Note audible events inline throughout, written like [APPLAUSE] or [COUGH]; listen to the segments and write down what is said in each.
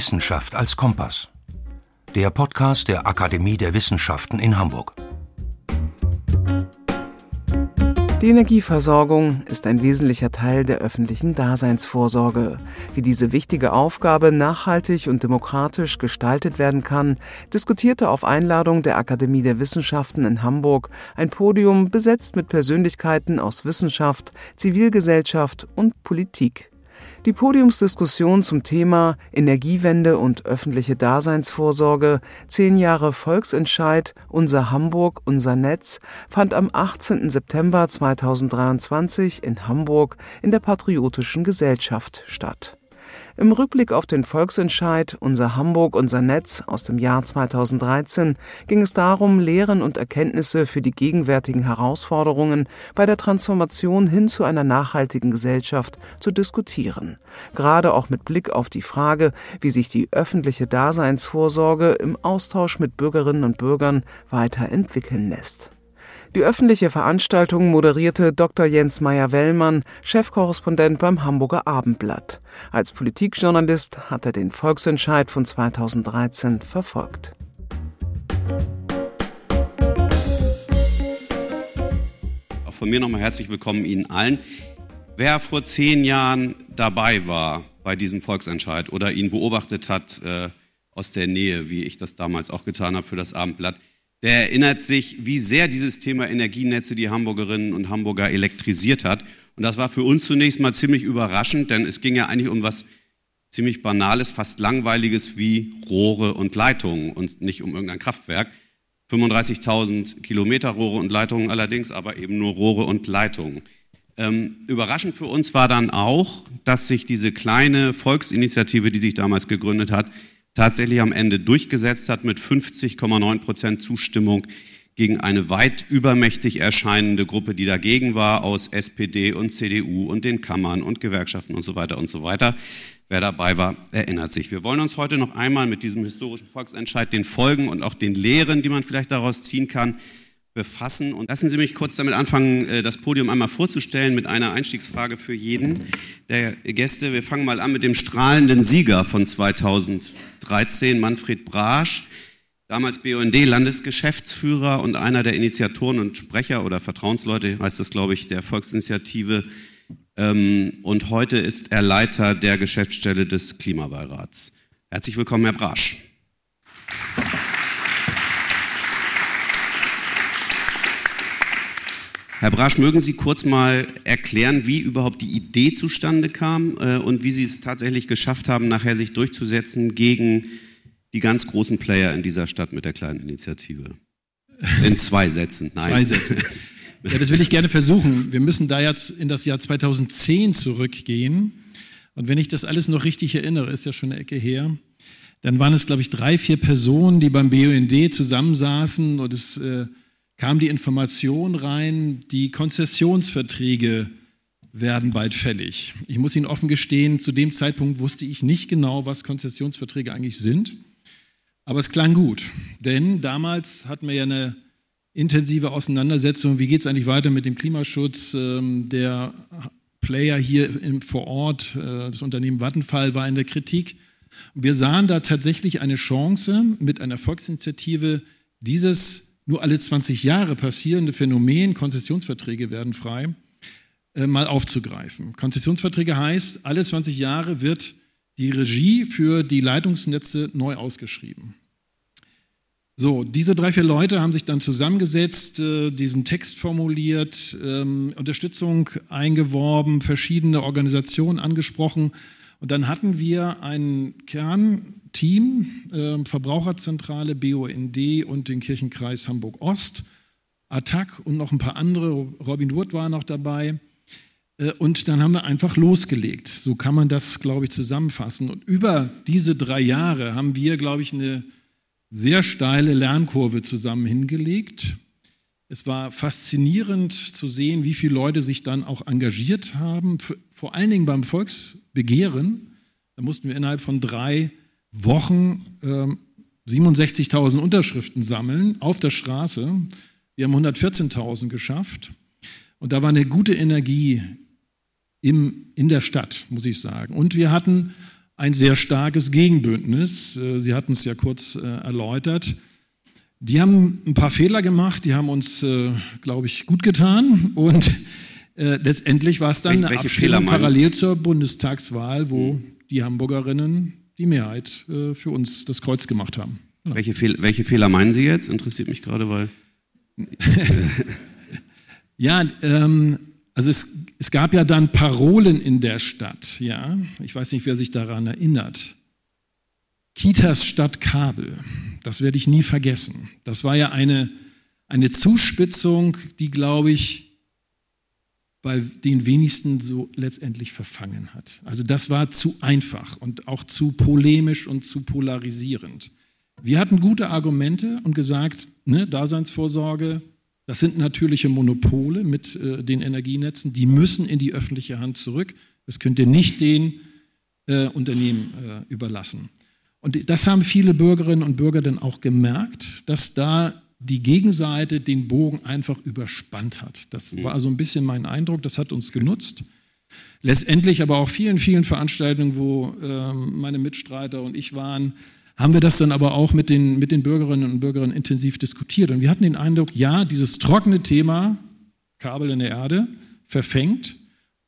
Wissenschaft als Kompass. Der Podcast der Akademie der Wissenschaften in Hamburg. Die Energieversorgung ist ein wesentlicher Teil der öffentlichen Daseinsvorsorge. Wie diese wichtige Aufgabe nachhaltig und demokratisch gestaltet werden kann, diskutierte auf Einladung der Akademie der Wissenschaften in Hamburg ein Podium besetzt mit Persönlichkeiten aus Wissenschaft, Zivilgesellschaft und Politik. Die Podiumsdiskussion zum Thema Energiewende und öffentliche Daseinsvorsorge, zehn Jahre Volksentscheid, unser Hamburg, unser Netz, fand am 18. September 2023 in Hamburg in der Patriotischen Gesellschaft statt. Im Rückblick auf den Volksentscheid Unser Hamburg, unser Netz aus dem Jahr 2013 ging es darum, Lehren und Erkenntnisse für die gegenwärtigen Herausforderungen bei der Transformation hin zu einer nachhaltigen Gesellschaft zu diskutieren. Gerade auch mit Blick auf die Frage, wie sich die öffentliche Daseinsvorsorge im Austausch mit Bürgerinnen und Bürgern weiterentwickeln lässt. Die öffentliche Veranstaltung moderierte Dr. Jens Meyer-Wellmann, Chefkorrespondent beim Hamburger Abendblatt. Als Politikjournalist hat er den Volksentscheid von 2013 verfolgt. Auch von mir nochmal herzlich willkommen Ihnen allen. Wer vor zehn Jahren dabei war bei diesem Volksentscheid oder ihn beobachtet hat äh, aus der Nähe, wie ich das damals auch getan habe für das Abendblatt, der erinnert sich, wie sehr dieses Thema Energienetze die Hamburgerinnen und Hamburger elektrisiert hat. Und das war für uns zunächst mal ziemlich überraschend, denn es ging ja eigentlich um was ziemlich Banales, fast Langweiliges wie Rohre und Leitungen und nicht um irgendein Kraftwerk. 35.000 Kilometer Rohre und Leitungen allerdings, aber eben nur Rohre und Leitungen. Ähm, überraschend für uns war dann auch, dass sich diese kleine Volksinitiative, die sich damals gegründet hat, tatsächlich am Ende durchgesetzt hat mit 50,9 Prozent Zustimmung gegen eine weit übermächtig erscheinende Gruppe, die dagegen war, aus SPD und CDU und den Kammern und Gewerkschaften und so weiter und so weiter. Wer dabei war, erinnert sich. Wir wollen uns heute noch einmal mit diesem historischen Volksentscheid, den Folgen und auch den Lehren, die man vielleicht daraus ziehen kann, befassen. Und lassen Sie mich kurz damit anfangen, äh, das Podium einmal vorzustellen mit einer Einstiegsfrage für jeden der Gäste. Wir fangen mal an mit dem strahlenden Sieger von 2013, Manfred Brasch, damals BUND-Landesgeschäftsführer und einer der Initiatoren und Sprecher oder Vertrauensleute, heißt das, glaube ich, der Volksinitiative. Ähm, und heute ist er Leiter der Geschäftsstelle des Klimabeirats. Herzlich willkommen, Herr Brasch. Herr Brasch, mögen Sie kurz mal erklären, wie überhaupt die Idee zustande kam äh, und wie Sie es tatsächlich geschafft haben, nachher sich durchzusetzen gegen die ganz großen Player in dieser Stadt mit der kleinen Initiative? In zwei Sätzen. Nein. Zwei Sätze. Ja, das will ich gerne versuchen. Wir müssen da jetzt in das Jahr 2010 zurückgehen. Und wenn ich das alles noch richtig erinnere, ist ja schon eine Ecke her, dann waren es, glaube ich, drei, vier Personen, die beim BUND zusammensaßen und es äh, kam die Information rein, die Konzessionsverträge werden bald fällig. Ich muss Ihnen offen gestehen, zu dem Zeitpunkt wusste ich nicht genau, was Konzessionsverträge eigentlich sind. Aber es klang gut, denn damals hatten wir ja eine intensive Auseinandersetzung, wie geht es eigentlich weiter mit dem Klimaschutz. Ähm, der Player hier vor Ort, äh, das Unternehmen Vattenfall, war in der Kritik. Wir sahen da tatsächlich eine Chance, mit einer Volksinitiative dieses nur alle 20 Jahre passierende Phänomen, Konzessionsverträge werden frei, äh, mal aufzugreifen. Konzessionsverträge heißt, alle 20 Jahre wird die Regie für die Leitungsnetze neu ausgeschrieben. So, diese drei, vier Leute haben sich dann zusammengesetzt, äh, diesen Text formuliert, ähm, Unterstützung eingeworben, verschiedene Organisationen angesprochen. Und dann hatten wir ein Kernteam, äh, Verbraucherzentrale, BUND und den Kirchenkreis Hamburg-Ost, Attac und noch ein paar andere, Robin Wood war noch dabei. Äh, und dann haben wir einfach losgelegt. So kann man das, glaube ich, zusammenfassen. Und über diese drei Jahre haben wir, glaube ich, eine sehr steile Lernkurve zusammen hingelegt. Es war faszinierend zu sehen, wie viele Leute sich dann auch engagiert haben, vor allen Dingen beim Volksbegehren. Da mussten wir innerhalb von drei Wochen äh, 67.000 Unterschriften sammeln auf der Straße. Wir haben 114.000 geschafft. Und da war eine gute Energie im, in der Stadt, muss ich sagen. Und wir hatten ein sehr starkes Gegenbündnis. Äh, Sie hatten es ja kurz äh, erläutert. Die haben ein paar Fehler gemacht, die haben uns, äh, glaube ich, gut getan. Und letztendlich war es dann eine Abstimmung parallel zur Bundestagswahl, wo hm. die Hamburgerinnen die Mehrheit für uns das Kreuz gemacht haben. Genau. Welche, Fehl welche Fehler meinen Sie jetzt? Interessiert mich gerade, weil. [LAUGHS] ja, ähm, also es, es gab ja dann Parolen in der Stadt, ja. Ich weiß nicht, wer sich daran erinnert. Kitas statt Kabel. Das werde ich nie vergessen. Das war ja eine, eine Zuspitzung, die, glaube ich, bei den wenigsten so letztendlich verfangen hat. Also das war zu einfach und auch zu polemisch und zu polarisierend. Wir hatten gute Argumente und gesagt, ne, Daseinsvorsorge, das sind natürliche Monopole mit äh, den Energienetzen, die müssen in die öffentliche Hand zurück. Das könnt ihr nicht den äh, Unternehmen äh, überlassen. Und das haben viele Bürgerinnen und Bürger dann auch gemerkt, dass da die Gegenseite den Bogen einfach überspannt hat. Das war also ein bisschen mein Eindruck, das hat uns genutzt. Letztendlich aber auch vielen, vielen Veranstaltungen, wo ähm, meine Mitstreiter und ich waren, haben wir das dann aber auch mit den, mit den Bürgerinnen und Bürgern intensiv diskutiert. Und wir hatten den Eindruck, ja, dieses trockene Thema, Kabel in der Erde, verfängt.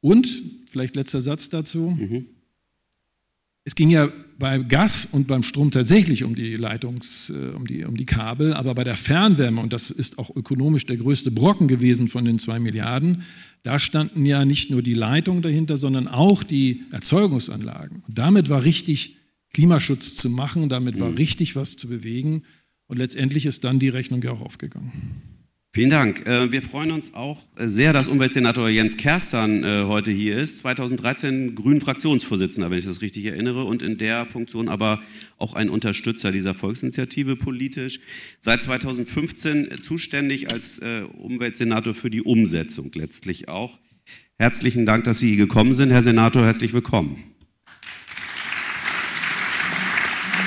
Und, vielleicht letzter Satz dazu, mhm. Es ging ja bei Gas und beim Strom tatsächlich um die Leitungs, äh, um die, um die Kabel, aber bei der Fernwärme, und das ist auch ökonomisch der größte Brocken gewesen von den zwei Milliarden, da standen ja nicht nur die Leitungen dahinter, sondern auch die Erzeugungsanlagen. Und damit war richtig Klimaschutz zu machen. Damit war mhm. richtig was zu bewegen. Und letztendlich ist dann die Rechnung ja auch aufgegangen. Vielen Dank. Äh, wir freuen uns auch sehr, dass Umweltsenator Jens Kerstan äh, heute hier ist. 2013 Grünen Fraktionsvorsitzender, wenn ich das richtig erinnere, und in der Funktion aber auch ein Unterstützer dieser Volksinitiative politisch. Seit 2015 zuständig als äh, Umweltsenator für die Umsetzung letztlich auch. Herzlichen Dank, dass Sie gekommen sind, Herr Senator. Herzlich willkommen.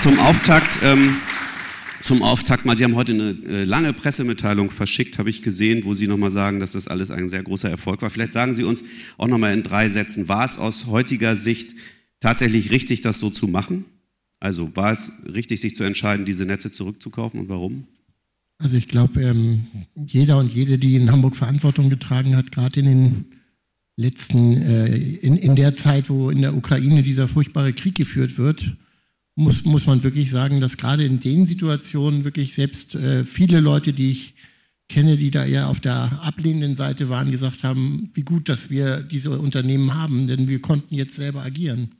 Zum Auftakt, ähm, zum Auftakt mal, Sie haben heute eine äh, lange Pressemitteilung verschickt, habe ich gesehen, wo Sie nochmal sagen, dass das alles ein sehr großer Erfolg war. Vielleicht sagen Sie uns auch nochmal in drei Sätzen, war es aus heutiger Sicht tatsächlich richtig, das so zu machen? Also war es richtig, sich zu entscheiden, diese Netze zurückzukaufen und warum? Also ich glaube, ähm, jeder und jede, die in Hamburg Verantwortung getragen hat, gerade in den letzten, äh, in, in der Zeit, wo in der Ukraine dieser furchtbare Krieg geführt wird, muss, muss man wirklich sagen, dass gerade in den Situationen wirklich selbst äh, viele Leute, die ich kenne, die da eher auf der ablehnenden Seite waren, gesagt haben, wie gut, dass wir diese Unternehmen haben, denn wir konnten jetzt selber agieren.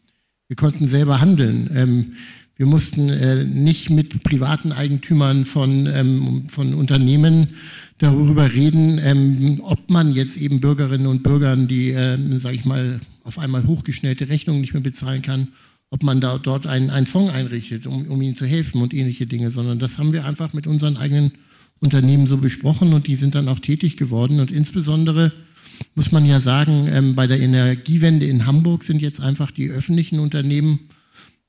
Wir konnten selber handeln. Ähm, wir mussten äh, nicht mit privaten Eigentümern von, ähm, von Unternehmen darüber reden, ähm, ob man jetzt eben Bürgerinnen und Bürgern, die, äh, sage ich mal, auf einmal hochgeschnellte Rechnungen nicht mehr bezahlen kann, ob man da dort einen, einen Fonds einrichtet, um, um ihnen zu helfen und ähnliche Dinge, sondern das haben wir einfach mit unseren eigenen Unternehmen so besprochen und die sind dann auch tätig geworden. Und insbesondere muss man ja sagen, ähm, bei der Energiewende in Hamburg sind jetzt einfach die öffentlichen Unternehmen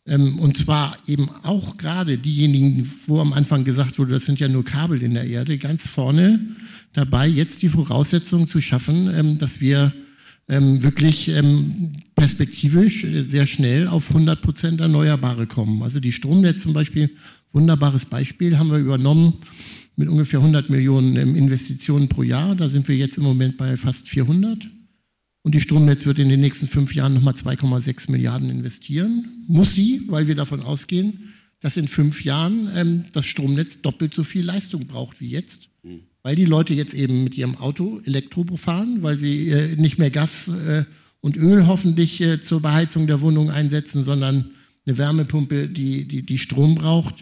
ähm, und zwar eben auch gerade diejenigen, wo am Anfang gesagt wurde, das sind ja nur Kabel in der Erde, ganz vorne dabei, jetzt die Voraussetzungen zu schaffen, ähm, dass wir ähm, wirklich ähm, perspektivisch äh, sehr schnell auf 100 Prozent Erneuerbare kommen. Also die Stromnetz zum Beispiel, wunderbares Beispiel, haben wir übernommen mit ungefähr 100 Millionen ähm, Investitionen pro Jahr. Da sind wir jetzt im Moment bei fast 400. Und die Stromnetz wird in den nächsten fünf Jahren nochmal 2,6 Milliarden investieren. Muss sie, weil wir davon ausgehen, dass in fünf Jahren ähm, das Stromnetz doppelt so viel Leistung braucht wie jetzt. Weil die Leute jetzt eben mit ihrem Auto Elektro fahren, weil sie äh, nicht mehr Gas äh, und Öl hoffentlich äh, zur Beheizung der Wohnung einsetzen, sondern eine Wärmepumpe, die, die, die Strom braucht.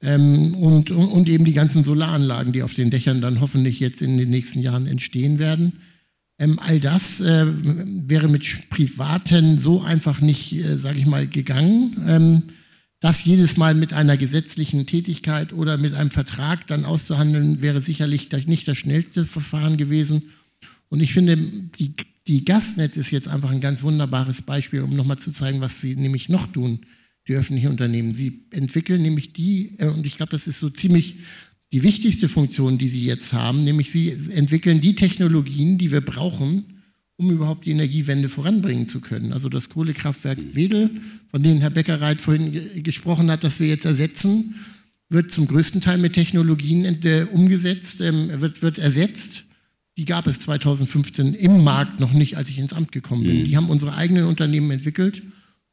Ähm, und, und eben die ganzen Solaranlagen, die auf den Dächern dann hoffentlich jetzt in den nächsten Jahren entstehen werden. Ähm, all das äh, wäre mit Privaten so einfach nicht, äh, sage ich mal, gegangen. Ähm, das jedes Mal mit einer gesetzlichen Tätigkeit oder mit einem Vertrag dann auszuhandeln, wäre sicherlich nicht das schnellste Verfahren gewesen. Und ich finde, die, die Gasnetz ist jetzt einfach ein ganz wunderbares Beispiel, um nochmal zu zeigen, was sie nämlich noch tun, die öffentlichen Unternehmen. Sie entwickeln nämlich die, äh, und ich glaube, das ist so ziemlich die wichtigste Funktion, die sie jetzt haben, nämlich sie entwickeln die Technologien, die wir brauchen, um überhaupt die Energiewende voranbringen zu können. Also das Kohlekraftwerk Wedel, von dem Herr Beckerreit vorhin gesprochen hat, das wir jetzt ersetzen, wird zum größten Teil mit Technologien äh, umgesetzt, ähm, wird, wird ersetzt. Die gab es 2015 im Markt noch nicht, als ich ins Amt gekommen bin. Mhm. Die haben unsere eigenen Unternehmen entwickelt.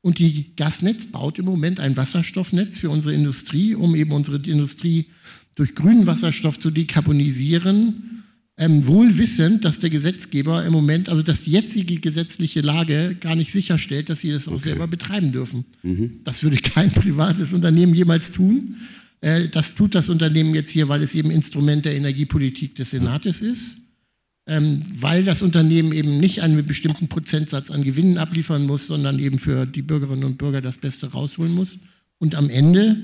Und die Gasnetz baut im Moment ein Wasserstoffnetz für unsere Industrie, um eben unsere Industrie durch grünen Wasserstoff zu dekarbonisieren. Ähm, wohl wissend, dass der Gesetzgeber im Moment, also dass die jetzige gesetzliche Lage gar nicht sicherstellt, dass sie das auch okay. selber betreiben dürfen. Mhm. Das würde kein [LAUGHS] privates Unternehmen jemals tun. Äh, das tut das Unternehmen jetzt hier, weil es eben Instrument der Energiepolitik des Senates ist, ähm, weil das Unternehmen eben nicht einen bestimmten Prozentsatz an Gewinnen abliefern muss, sondern eben für die Bürgerinnen und Bürger das Beste rausholen muss. Und am Ende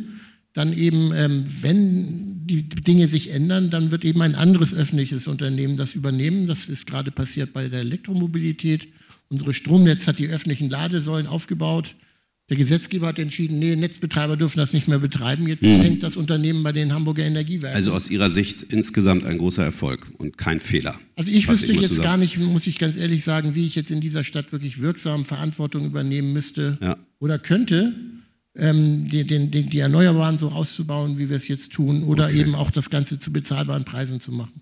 dann eben, ähm, wenn die Dinge sich ändern, dann wird eben ein anderes öffentliches Unternehmen das übernehmen. Das ist gerade passiert bei der Elektromobilität. Unsere Stromnetz hat die öffentlichen Ladesäulen aufgebaut. Der Gesetzgeber hat entschieden, nee, Netzbetreiber dürfen das nicht mehr betreiben. Jetzt mhm. hängt das Unternehmen bei den Hamburger Energiewerken. Also aus Ihrer Sicht insgesamt ein großer Erfolg und kein Fehler. Also ich wüsste jetzt zusammen. gar nicht, muss ich ganz ehrlich sagen, wie ich jetzt in dieser Stadt wirklich wirksam Verantwortung übernehmen müsste ja. oder könnte, ähm, die, die, die, Erneuerbaren so auszubauen, wie wir es jetzt tun, oder okay. eben auch das Ganze zu bezahlbaren Preisen zu machen.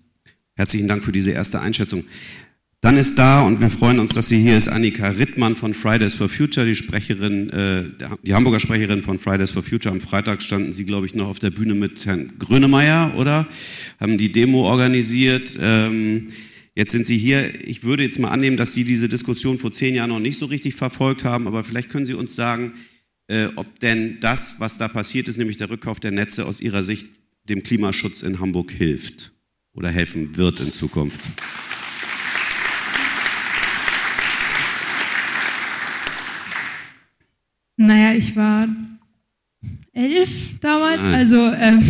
Herzlichen Dank für diese erste Einschätzung. Dann ist da, und wir freuen uns, dass sie hier ist, Annika Rittmann von Fridays for Future, die Sprecherin, äh, die Hamburger Sprecherin von Fridays for Future. Am Freitag standen sie, glaube ich, noch auf der Bühne mit Herrn Grönemeyer, oder? Haben die Demo organisiert. Ähm, jetzt sind Sie hier. Ich würde jetzt mal annehmen, dass Sie diese Diskussion vor zehn Jahren noch nicht so richtig verfolgt haben, aber vielleicht können Sie uns sagen, äh, ob denn das, was da passiert ist, nämlich der Rückkauf der Netze aus Ihrer Sicht dem Klimaschutz in Hamburg hilft oder helfen wird in Zukunft. Naja, ich war elf damals, Nein. also ähm,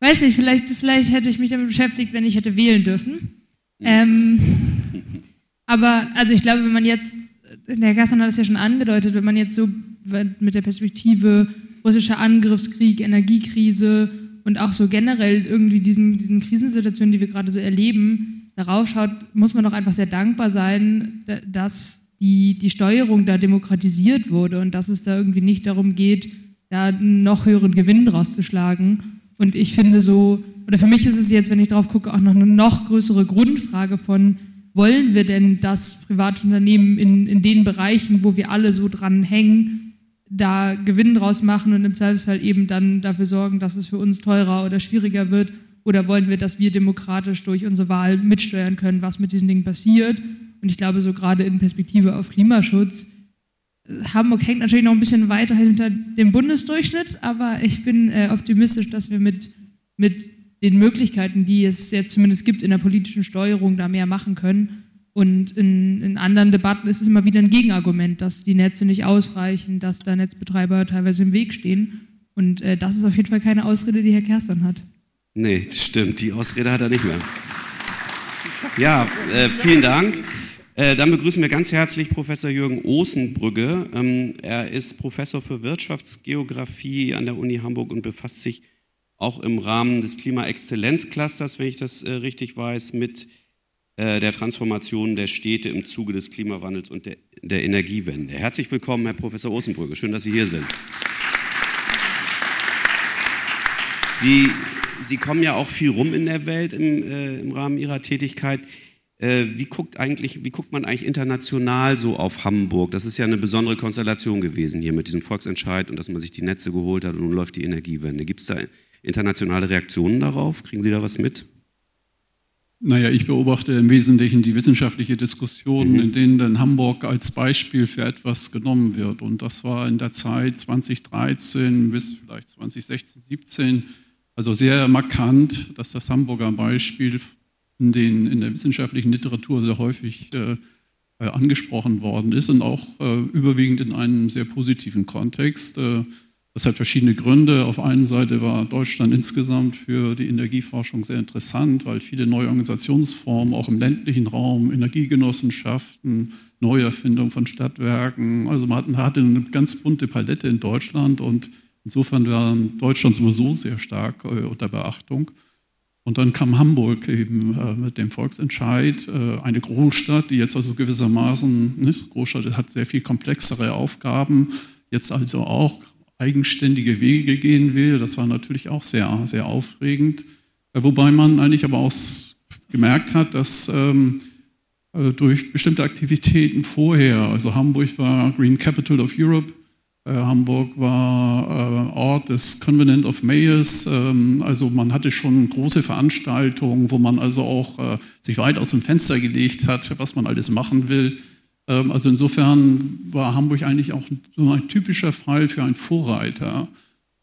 weiß nicht, vielleicht, vielleicht hätte ich mich damit beschäftigt, wenn ich hätte wählen dürfen. Ähm, aber also ich glaube, wenn man jetzt, der Gaston hat das ja schon angedeutet, wenn man jetzt so mit der Perspektive russischer Angriffskrieg, Energiekrise und auch so generell irgendwie diesen, diesen Krisensituationen, die wir gerade so erleben, darauf schaut, muss man doch einfach sehr dankbar sein, dass die, die Steuerung da demokratisiert wurde und dass es da irgendwie nicht darum geht, da einen noch höheren Gewinn draus zu schlagen. Und ich finde so, oder für mich ist es jetzt, wenn ich drauf gucke, auch noch eine noch größere Grundfrage von, wollen wir denn, dass private Unternehmen in, in den Bereichen, wo wir alle so dran hängen, da Gewinn draus machen und im Zweifelsfall eben dann dafür sorgen, dass es für uns teurer oder schwieriger wird? Oder wollen wir, dass wir demokratisch durch unsere Wahl mitsteuern können, was mit diesen Dingen passiert? Und ich glaube, so gerade in Perspektive auf Klimaschutz, Hamburg hängt natürlich noch ein bisschen weiter hinter dem Bundesdurchschnitt, aber ich bin äh, optimistisch, dass wir mit, mit den Möglichkeiten, die es jetzt zumindest gibt in der politischen Steuerung, da mehr machen können. Und in, in anderen Debatten ist es immer wieder ein Gegenargument, dass die Netze nicht ausreichen, dass da Netzbetreiber teilweise im Weg stehen. Und äh, das ist auf jeden Fall keine Ausrede, die Herr Kerstan hat. Nee, stimmt. Die Ausrede hat er nicht mehr. Ja, äh, vielen Dank. Äh, dann begrüßen wir ganz herzlich Professor Jürgen Osenbrügge. Ähm, er ist Professor für Wirtschaftsgeografie an der Uni Hamburg und befasst sich auch im Rahmen des Klimaexzellenzclusters, wenn ich das äh, richtig weiß, mit der Transformation der Städte im Zuge des Klimawandels und der, der Energiewende. Herzlich willkommen, Herr Professor Osenbrügge. Schön, dass Sie hier sind. Sie, Sie kommen ja auch viel rum in der Welt im, äh, im Rahmen Ihrer Tätigkeit. Äh, wie guckt, eigentlich, wie guckt man eigentlich international so auf Hamburg? Das ist ja eine besondere Konstellation gewesen hier mit diesem Volksentscheid und dass man sich die Netze geholt hat und nun läuft die Energiewende. Gibt es da internationale Reaktionen darauf? Kriegen Sie da was mit? Naja, ich beobachte im Wesentlichen die wissenschaftliche Diskussion, mhm. in denen dann Hamburg als Beispiel für etwas genommen wird. Und das war in der Zeit 2013 bis vielleicht 2016, 2017 also sehr markant, dass das Hamburger Beispiel in, den, in der wissenschaftlichen Literatur sehr häufig äh, äh, angesprochen worden ist und auch äh, überwiegend in einem sehr positiven Kontext. Äh, das hat verschiedene Gründe. Auf einer Seite war Deutschland insgesamt für die Energieforschung sehr interessant, weil viele neue Organisationsformen auch im ländlichen Raum, Energiegenossenschaften, Neuerfindung von Stadtwerken, also man hatte eine ganz bunte Palette in Deutschland und insofern war Deutschland sowieso sehr stark äh, unter Beachtung. Und dann kam Hamburg eben äh, mit dem Volksentscheid, äh, eine Großstadt, die jetzt also gewissermaßen, ne, Großstadt hat sehr viel komplexere Aufgaben, jetzt also auch eigenständige Wege gehen will. Das war natürlich auch sehr, sehr aufregend. Äh, wobei man eigentlich aber auch gemerkt hat, dass ähm, äh, durch bestimmte Aktivitäten vorher, also Hamburg war Green Capital of Europe, äh, Hamburg war äh, Ort des Convenant of Mayors, ähm, also man hatte schon große Veranstaltungen, wo man also auch äh, sich weit aus dem Fenster gelegt hat, was man alles machen will. Ähm, also insofern war Hamburg eigentlich auch so ein typischer Fall für einen Vorreiter.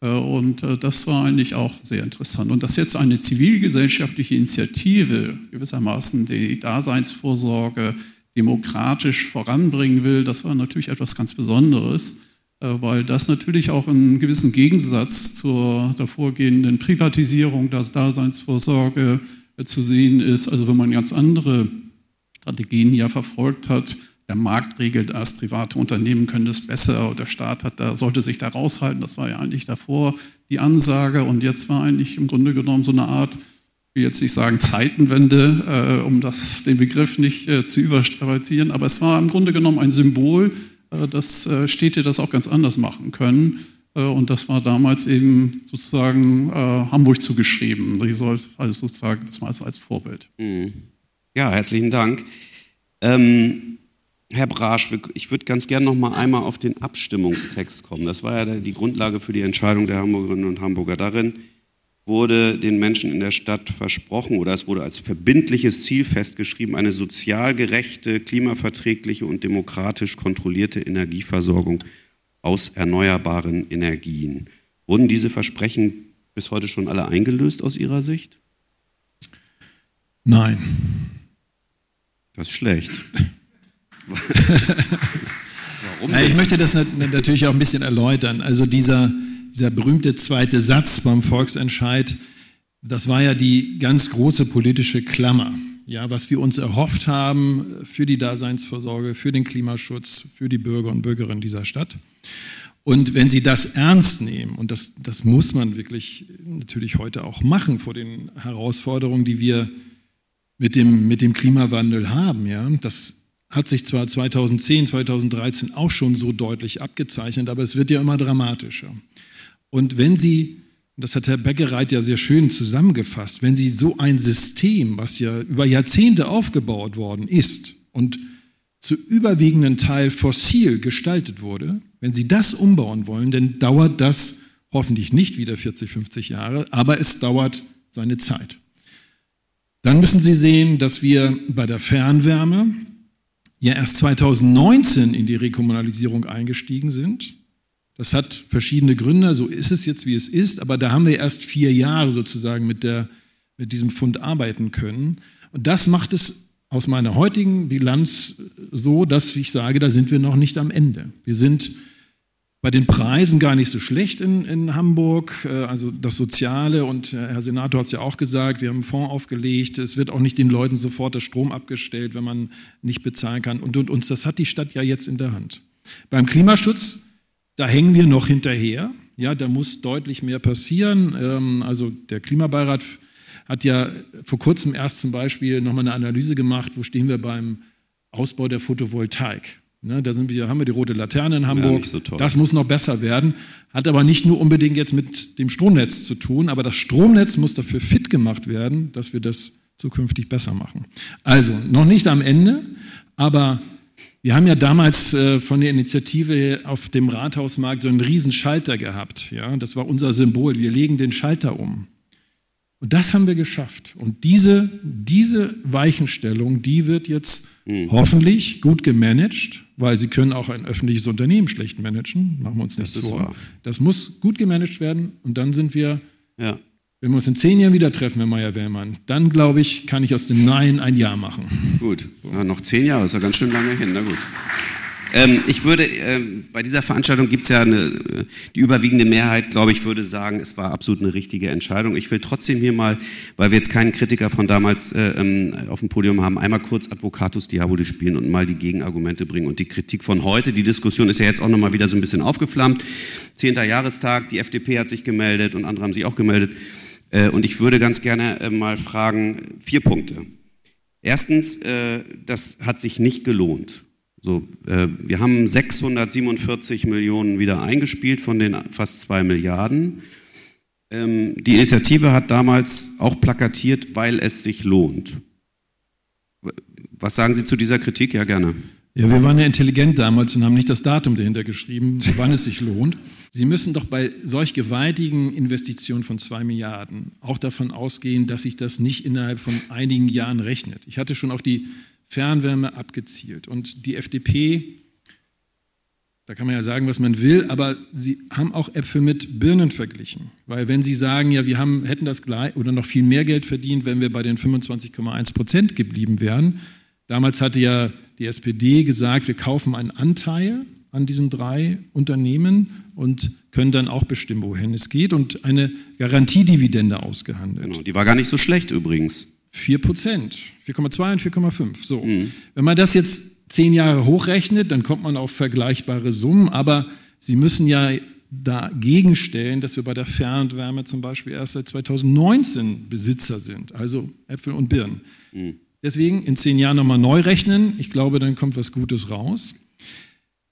Äh, und äh, das war eigentlich auch sehr interessant. Und dass jetzt eine zivilgesellschaftliche Initiative gewissermaßen die Daseinsvorsorge demokratisch voranbringen will, das war natürlich etwas ganz Besonderes. Äh, weil das natürlich auch einen gewissen Gegensatz zur davorgehenden Privatisierung der Daseinsvorsorge zu sehen ist. Also wenn man ganz andere Strategien ja verfolgt hat, der Markt regelt das, private Unternehmen können das besser, der Staat hat da, sollte sich da raushalten. Das war ja eigentlich davor die Ansage und jetzt war eigentlich im Grunde genommen so eine Art, will jetzt nicht sagen Zeitenwende, äh, um das, den Begriff nicht äh, zu überstrapazieren, aber es war im Grunde genommen ein Symbol äh, dass äh, Städte das auch ganz anders machen können. Äh, und das war damals eben sozusagen Hamburg zugeschrieben. Ich soll also sozusagen das als Vorbild. Mhm. Ja, herzlichen Dank. Ähm, Herr Brasch, ich würde ganz gerne noch mal einmal auf den Abstimmungstext kommen. Das war ja die Grundlage für die Entscheidung der Hamburgerinnen und Hamburger. Darin wurde den Menschen in der Stadt versprochen oder es wurde als verbindliches Ziel festgeschrieben, eine sozial gerechte, klimaverträgliche und demokratisch kontrollierte Energieversorgung aus erneuerbaren Energien. Wurden diese Versprechen bis heute schon alle eingelöst aus Ihrer Sicht? Nein. Das ist schlecht. [LAUGHS] [LAUGHS] Warum? Ich möchte das natürlich auch ein bisschen erläutern. Also dieser dieser berühmte zweite Satz beim Volksentscheid, das war ja die ganz große politische Klammer. Ja, was wir uns erhofft haben für die Daseinsvorsorge, für den Klimaschutz, für die Bürger und Bürgerinnen dieser Stadt. Und wenn Sie das ernst nehmen, und das, das muss man wirklich natürlich heute auch machen vor den Herausforderungen, die wir mit dem, mit dem Klimawandel haben, ja, das hat sich zwar 2010, 2013 auch schon so deutlich abgezeichnet, aber es wird ja immer dramatischer. Und wenn Sie, das hat Herr Beckereit ja sehr schön zusammengefasst, wenn Sie so ein System, was ja über Jahrzehnte aufgebaut worden ist und zu überwiegenden Teil fossil gestaltet wurde, wenn Sie das umbauen wollen, dann dauert das hoffentlich nicht wieder 40, 50 Jahre, aber es dauert seine Zeit. Dann müssen Sie sehen, dass wir bei der Fernwärme ja erst 2019 in die Rekommunalisierung eingestiegen sind. Das hat verschiedene Gründe, so ist es jetzt, wie es ist, aber da haben wir erst vier Jahre sozusagen mit, der, mit diesem Fund arbeiten können. Und das macht es aus meiner heutigen Bilanz so, dass ich sage, da sind wir noch nicht am Ende. Wir sind bei den Preisen gar nicht so schlecht in, in Hamburg. Äh, also das Soziale und Herr Senator hat es ja auch gesagt, wir haben einen Fonds aufgelegt. Es wird auch nicht den Leuten sofort der Strom abgestellt, wenn man nicht bezahlen kann. Und, und uns, das hat die Stadt ja jetzt in der Hand. Beim Klimaschutz da hängen wir noch hinterher. Ja, da muss deutlich mehr passieren. Ähm, also der Klimabeirat hat ja vor kurzem erst zum Beispiel nochmal eine Analyse gemacht, wo stehen wir beim Ausbau der Photovoltaik. Ne, da sind wir, haben wir die rote Laterne in Hamburg. Ja, so das muss noch besser werden. Hat aber nicht nur unbedingt jetzt mit dem Stromnetz zu tun, aber das Stromnetz muss dafür fit gemacht werden, dass wir das zukünftig besser machen. Also noch nicht am Ende, aber wir haben ja damals äh, von der Initiative auf dem Rathausmarkt so einen riesen Schalter gehabt. Ja? Das war unser Symbol. Wir legen den Schalter um. Und das haben wir geschafft. Und diese, diese Weichenstellung, die wird jetzt mhm. hoffentlich gut gemanagt, weil sie können auch ein öffentliches Unternehmen schlecht managen, machen wir uns nichts vor. Wahr. Das muss gut gemanagt werden und dann sind wir ja. Wenn wir uns in zehn Jahren wieder treffen, Herr Meyer-Wellmann, dann glaube ich, kann ich aus dem Nein ein Ja machen. Gut, ja, noch zehn Jahre, ist ja ganz schön lange hin. Na gut. Ähm, ich würde, ähm, bei dieser Veranstaltung gibt es ja eine, die überwiegende Mehrheit, glaube ich, würde sagen, es war absolut eine richtige Entscheidung. Ich will trotzdem hier mal, weil wir jetzt keinen Kritiker von damals äh, ähm, auf dem Podium haben, einmal kurz Advocatus Diaboli spielen und mal die Gegenargumente bringen und die Kritik von heute. Die Diskussion ist ja jetzt auch nochmal wieder so ein bisschen aufgeflammt. Zehnter Jahrestag, die FDP hat sich gemeldet und andere haben sich auch gemeldet Äh, und ich würde ganz gerne äh, mal fragen, vier Punkte. Erstens, äh, das hat sich nicht gelohnt. So, wir haben 647 Millionen wieder eingespielt von den fast zwei Milliarden. Ähm, die Initiative hat damals auch plakatiert, weil es sich lohnt. Was sagen Sie zu dieser Kritik? Ja, gerne. Ja, wir waren ja intelligent damals und haben nicht das Datum dahinter geschrieben, [LAUGHS] wann es sich lohnt. Sie müssen doch bei solch gewaltigen Investitionen von zwei Milliarden auch davon ausgehen, dass sich das nicht innerhalb von einigen Jahren rechnet. Ich hatte schon auf die Fernwärme abgezielt und die FDP, da kann man ja sagen, was man will, aber sie haben auch Äpfel mit Birnen verglichen. Weil wenn sie sagen, ja, wir haben, hätten das gleich oder noch viel mehr Geld verdient, wenn wir bei den 25,1 Prozent geblieben wären, damals hatte ja die SPD gesagt, wir kaufen einen Anteil an diesen drei Unternehmen und können dann auch bestimmen, wohin es geht und eine Garantiedividende ausgehandelt. Genau, die war gar nicht so schlecht übrigens. 4 Prozent, 4,2 und 4,5. So. Mhm. Wenn man das jetzt zehn Jahre hochrechnet, dann kommt man auf vergleichbare Summen, aber Sie müssen ja dagegen stellen, dass wir bei der Fernwärme zum Beispiel erst seit 2019 Besitzer sind, also Äpfel und Birnen. Mhm. Deswegen in zehn Jahren nochmal neu rechnen. Ich glaube, dann kommt was Gutes raus.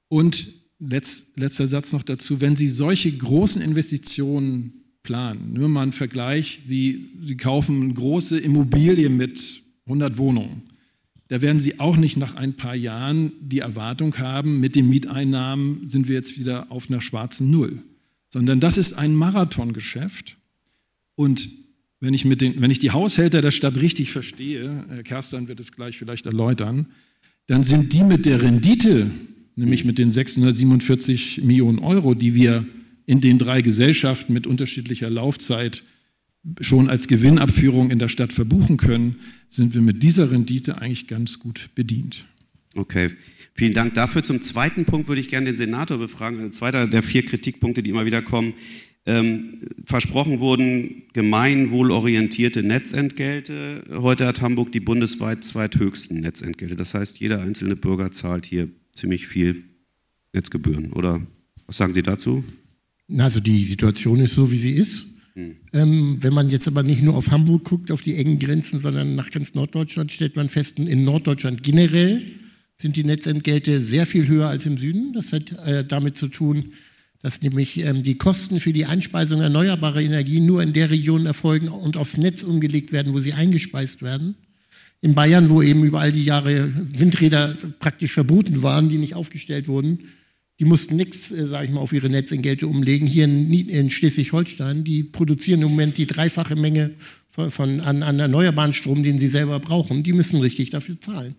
Und letz, letzter Satz noch dazu, wenn Sie solche großen Investitionen planen, nur mal ein Vergleich, Sie, Sie kaufen eine große Immobilie mit 100 Wohnungen, da werden Sie auch nicht nach ein paar Jahren die Erwartung haben, mit den Mieteinnahmen sind wir jetzt wieder auf einer schwarzen Null, sondern das ist ein Marathongeschäft. Und wenn ich, mit den, wenn ich die Haushälter der Stadt richtig verstehe, Herr Kerstan wird es gleich vielleicht erläutern, dann sind die mit der Rendite, nämlich mit den 647 Millionen Euro, die wir in den drei Gesellschaften mit unterschiedlicher Laufzeit schon als Gewinnabführung in der Stadt verbuchen können, sind wir mit dieser Rendite eigentlich ganz gut bedient. Okay, vielen Dank dafür. Zum zweiten Punkt würde ich gerne den Senator befragen. Also zweiter der vier Kritikpunkte, die immer wieder kommen. Ähm, versprochen wurden gemeinwohlorientierte Netzentgelte. Heute hat Hamburg die bundesweit zweithöchsten Netzentgelte. Das heißt, jeder einzelne Bürger zahlt hier ziemlich viel Netzgebühren. Oder was sagen Sie dazu? Also die Situation ist so, wie sie ist. Hm. Ähm, wenn man jetzt aber nicht nur auf Hamburg guckt, auf die engen Grenzen, sondern nach ganz Norddeutschland, stellt man fest, in Norddeutschland generell sind die Netzentgelte sehr viel höher als im Süden. Das hat äh, damit zu tun, dass nämlich ähm, die Kosten für die Einspeisung erneuerbarer Energie nur in der Region erfolgen und aufs Netz umgelegt werden, wo sie eingespeist werden. In Bayern, wo eben über all die Jahre Windräder praktisch verboten waren, die nicht aufgestellt wurden, die mussten nichts, äh, sage ich mal, auf ihre Netzentgelte umlegen. Hier in, in Schleswig-Holstein, die produzieren im Moment die dreifache Menge von, von an, an erneuerbaren Strom, den sie selber brauchen. Die müssen richtig dafür zahlen.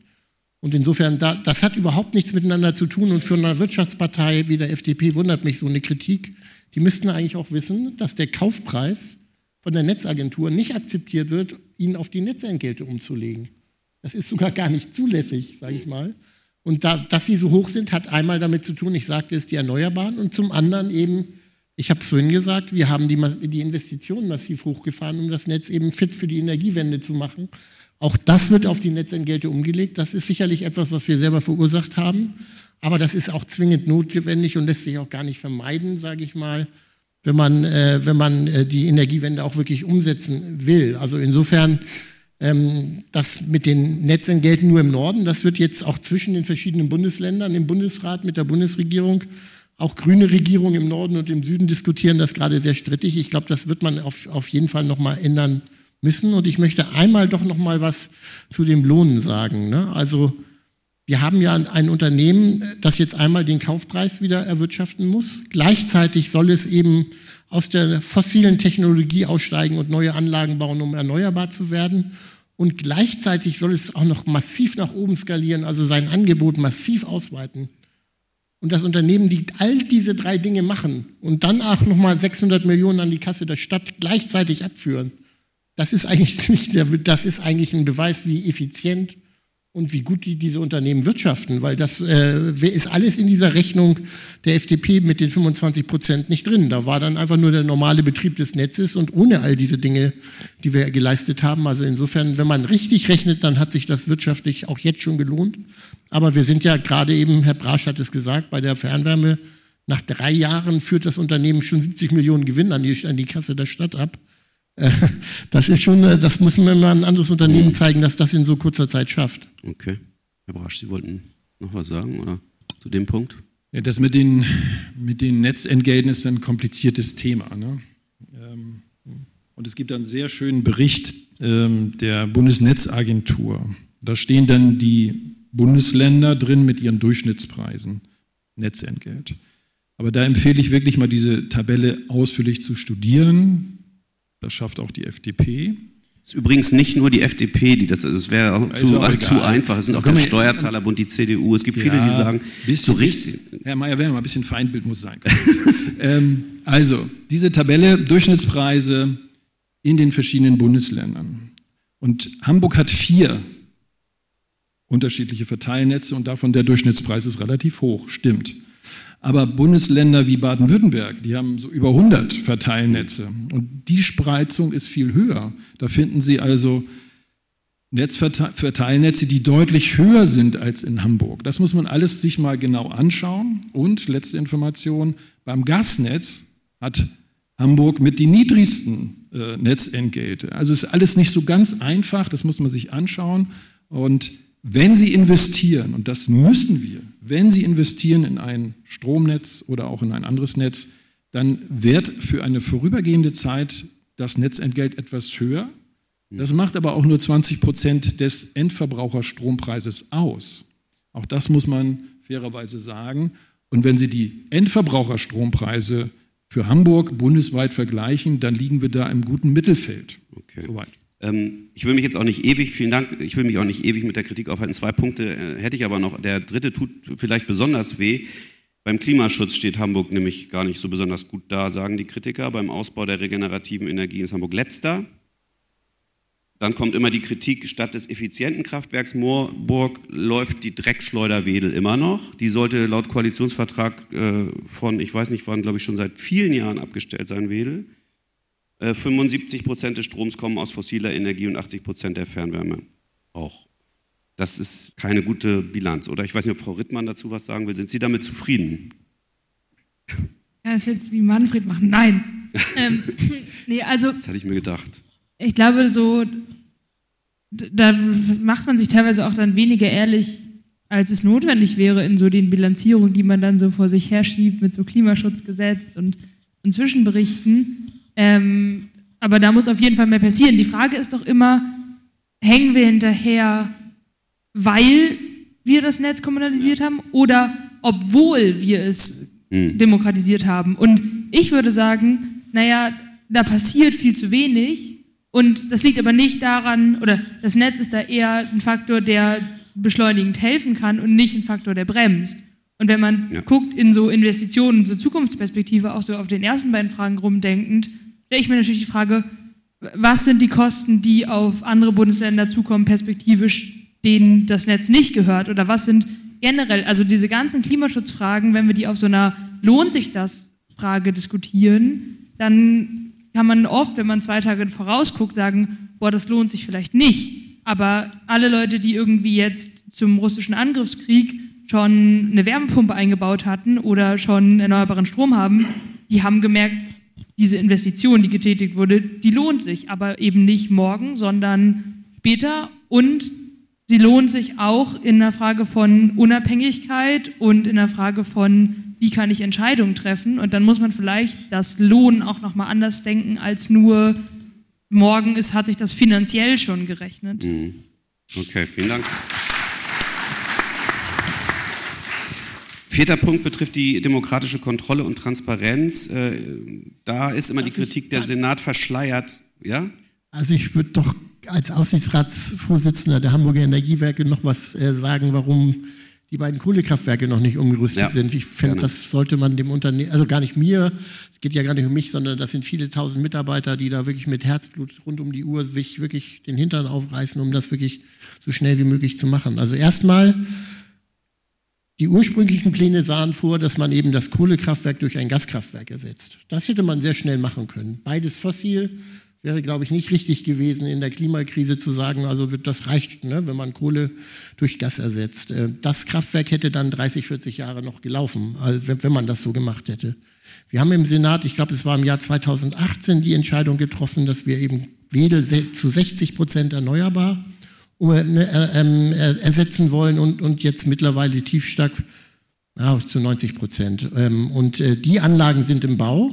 Und insofern, da, das hat überhaupt nichts miteinander zu tun. Und für eine Wirtschaftspartei wie der FDP wundert mich so eine Kritik. Die müssten eigentlich auch wissen, dass der Kaufpreis von der Netzagentur nicht akzeptiert wird, ihn auf die Netzentgelte umzulegen. Das ist sogar gar nicht zulässig, sage ich mal. Und da, dass sie so hoch sind, hat einmal damit zu tun, ich sagte es, die Erneuerbaren und zum anderen eben, ich habe es vorhin gesagt, wir haben die, die Investitionen massiv hochgefahren, um das Netz eben fit für die Energiewende zu machen. Auch das wird auf die Netzentgelte umgelegt. Das ist sicherlich etwas, was wir selber verursacht haben. Aber das ist auch zwingend notwendig und lässt sich auch gar nicht vermeiden, sage ich mal, wenn man, äh, wenn man äh, die Energiewende auch wirklich umsetzen will. Also insofern, ähm, das mit den Netzentgelten nur im Norden, das wird jetzt auch zwischen den verschiedenen Bundesländern im Bundesrat mit der Bundesregierung, auch grüne Regierungen im Norden und im Süden diskutieren das gerade sehr strittig. Ich glaube, das wird man auf, auf jeden Fall nochmal ändern müssen. Und ich möchte einmal doch noch mal was zu dem Lohnen sagen. Ne? Also wir haben ja ein Unternehmen, das jetzt einmal den Kaufpreis wieder erwirtschaften muss. Gleichzeitig soll es eben aus der fossilen Technologie aussteigen und neue Anlagen bauen, um erneuerbar zu werden. Und gleichzeitig soll es auch noch massiv nach oben skalieren, also sein Angebot massiv ausweiten. Und das Unternehmen, die all diese drei Dinge machen und dann auch nochmal 600 Millionen an die Kasse der Stadt gleichzeitig abführen, das ist eigentlich [LAUGHS] nicht das ist eigentlich ein Beweis, wie effizient und wie gut die diese Unternehmen wirtschaften, weil das äh, ist alles in dieser Rechnung der FDP mit den 25 Prozent nicht drin. Da war dann einfach nur der normale Betrieb des Netzes und ohne all diese Dinge, die wir geleistet haben. Also insofern, wenn man richtig rechnet, dann hat sich das wirtschaftlich auch jetzt schon gelohnt. Aber wir sind ja gerade eben, Herr Brasch hat es gesagt, bei der Fernwärme, nach drei Jahren führt das Unternehmen schon 70 Millionen Gewinn an die, an die Kasse der Stadt ab. [LAUGHS] Das ist schon, äh, das muss man mal ein anderes Unternehmen zeigen, dass das in so kurzer Zeit schafft. Okay. Herr Brasch, Sie wollten noch was sagen oder zu dem Punkt? Ja, das mit den, mit den Netzentgelten ist ein kompliziertes Thema. Ne? Ähm, und es gibt einen sehr schönen Bericht ähm, der Bundesnetzagentur. Da stehen dann die Bundesländer drin mit ihren Durchschnittspreisen, Netzentgelt. Aber da empfehle ich wirklich mal diese Tabelle ausführlich zu studieren. Das schafft auch die FDP. Es ist übrigens nicht nur die FDP, die das, es wäre zu, zu, einfach. Es sind auch der Steuerzahlerbund, die CDU. Es gibt ja, viele, die sagen, bisschen, so richtig. Herr Mayer-Werner, ein bisschen Feindbild muss sein. [LAUGHS] ähm, also, diese Tabelle, Durchschnittspreise in den verschiedenen Bundesländern. Und Hamburg hat vier unterschiedliche Verteilnetze und davon der Durchschnittspreis ist relativ hoch, stimmt. Aber Bundesländer wie Baden-Württemberg, die haben so über 100 Verteilnetze. Und die Spreizung ist viel höher. Da finden Sie also Netzverteilnetze, die deutlich höher sind als in Hamburg. Das muss man alles sich mal genau anschauen. Und letzte Information, beim Gasnetz hat Hamburg mit die niedrigsten äh, Netzentgelte. Also ist alles nicht so ganz einfach, das muss man sich anschauen. Und wenn Sie investieren, und das müssen wir, wenn Sie investieren in ein Stromnetz oder auch in ein anderes Netz, dann wird für eine vorübergehende Zeit das Netzentgelt etwas höher. Das macht aber auch nur 20 Prozent des Endverbraucherstrompreises aus. Auch das muss man fairerweise sagen. Und wenn Sie die Endverbraucherstrompreise für Hamburg bundesweit vergleichen, dann liegen wir da im guten Mittelfeld. Okay. Soweit. Ähm, ich will mich jetzt auch nicht ewig, vielen Dank, ich will mich auch nicht ewig mit der Kritik aufhalten. Zwei Punkte äh, hätte ich aber noch. Der dritte tut vielleicht besonders weh. Beim Klimaschutz steht Hamburg nämlich gar nicht so besonders gut da, sagen die Kritiker. Beim Ausbau der regenerativen Energie ist Hamburg letzter. Dann kommt immer die Kritik, statt des effizienten Kraftwerks Moorburg läuft die Dreckschleuder Wedel immer noch. Die sollte laut Koalitionsvertrag äh, von, ich weiß nicht wann, glaube ich schon seit vielen Jahren abgestellt sein, Wedel. 75 äh, Prozent des Stroms kommen aus fossiler Energie und 80 Prozent der Fernwärme auch. Das ist keine gute Bilanz, oder? Ich weiß nicht, ob Frau Rittmann dazu was sagen will. Sind Sie damit zufrieden? [LAUGHS] Ja, das jetzt wie Manfred machen. Nein. [LAUGHS] ähm, [LAUGHS] nee, also. Das hatte ich mir gedacht. Ich glaube, so, da macht man sich teilweise auch dann weniger ehrlich, als es notwendig wäre in so den Bilanzierungen, die man dann so vor sich herschiebt mit so Klimaschutzgesetz und, und Zwischenberichten. Ähm, aber da muss auf jeden Fall mehr passieren. Die Frage ist doch immer, hängen wir hinterher, weil wir das Netz kommunalisiert haben oder obwohl wir es hm. demokratisiert haben? Und ich würde sagen, naja, da passiert viel zu wenig und das liegt aber nicht daran, oder das Netz ist da eher ein Faktor, der beschleunigend helfen kann und nicht ein Faktor, der bremst. Und wenn man ja. guckt in so Investitionen, so Zukunftsperspektive, auch so auf den ersten beiden Fragen rumdenkend, stelle ich mir natürlich die Frage, was sind die Kosten, die auf andere Bundesländer zukommen, perspektivisch, denen das Netz nicht gehört? Oder was sind generell, also diese ganzen Klimaschutzfragen, wenn wir die auf so einer Lohnt sich das Frage diskutieren, dann kann man oft, wenn man zwei Tage vorausguckt, sagen, boah, das lohnt sich vielleicht nicht. Aber alle Leute, die irgendwie jetzt zum russischen Angriffskrieg schon eine Wärmepumpe eingebaut hatten oder schon erneuerbaren Strom haben, die haben gemerkt, diese Investition, die getätigt wurde, die lohnt sich, aber eben nicht morgen, sondern später und sie lohnt sich auch in der Frage von Unabhängigkeit und in der Frage von, wie kann ich Entscheidungen treffen und dann muss man vielleicht das Lohn auch nochmal anders denken als nur morgen ist, hat sich das finanziell schon gerechnet. Mhm. Okay, vielen Dank. Vierter Punkt betrifft die demokratische Kontrolle und Transparenz. Äh, da ist immer Darf die Kritik, der Senat verschleiert. Ja? Also ich würde doch als Aufsichtsratsvorsitzender der Hamburger Energiewerke noch was äh, sagen, warum die beiden Kohlekraftwerke noch nicht umgerüstet ja, sind. Ich finde, das sollte man dem Unternehmen, also gar nicht mir, es geht ja gar nicht um mich, sondern das sind viele tausend Mitarbeiter, die da wirklich mit Herzblut rund um die Uhr sich wirklich den Hintern aufreißen, um das wirklich so schnell wie möglich zu machen. Also erstmal die ursprünglichen Pläne sahen vor, dass man eben das Kohlekraftwerk durch ein Gaskraftwerk ersetzt. Das hätte man sehr schnell machen können. Beides fossil, Wäre, glaube ich, nicht richtig gewesen, in der Klimakrise zu sagen, also das reicht, ne, wenn man Kohle durch Gas ersetzt. Äh, das Kraftwerk hätte dann 30, 40 Jahre noch gelaufen, wenn man das so gemacht hätte. Wir haben im Senat, ich glaube, es war im Jahr 2018 die Entscheidung getroffen, dass wir eben Wedel zu 60 Prozent erneuerbar ersetzen wollen und, und jetzt mittlerweile tiefstark ja, zu 90 Prozent. Ähm, und äh, die Anlagen sind im Bau.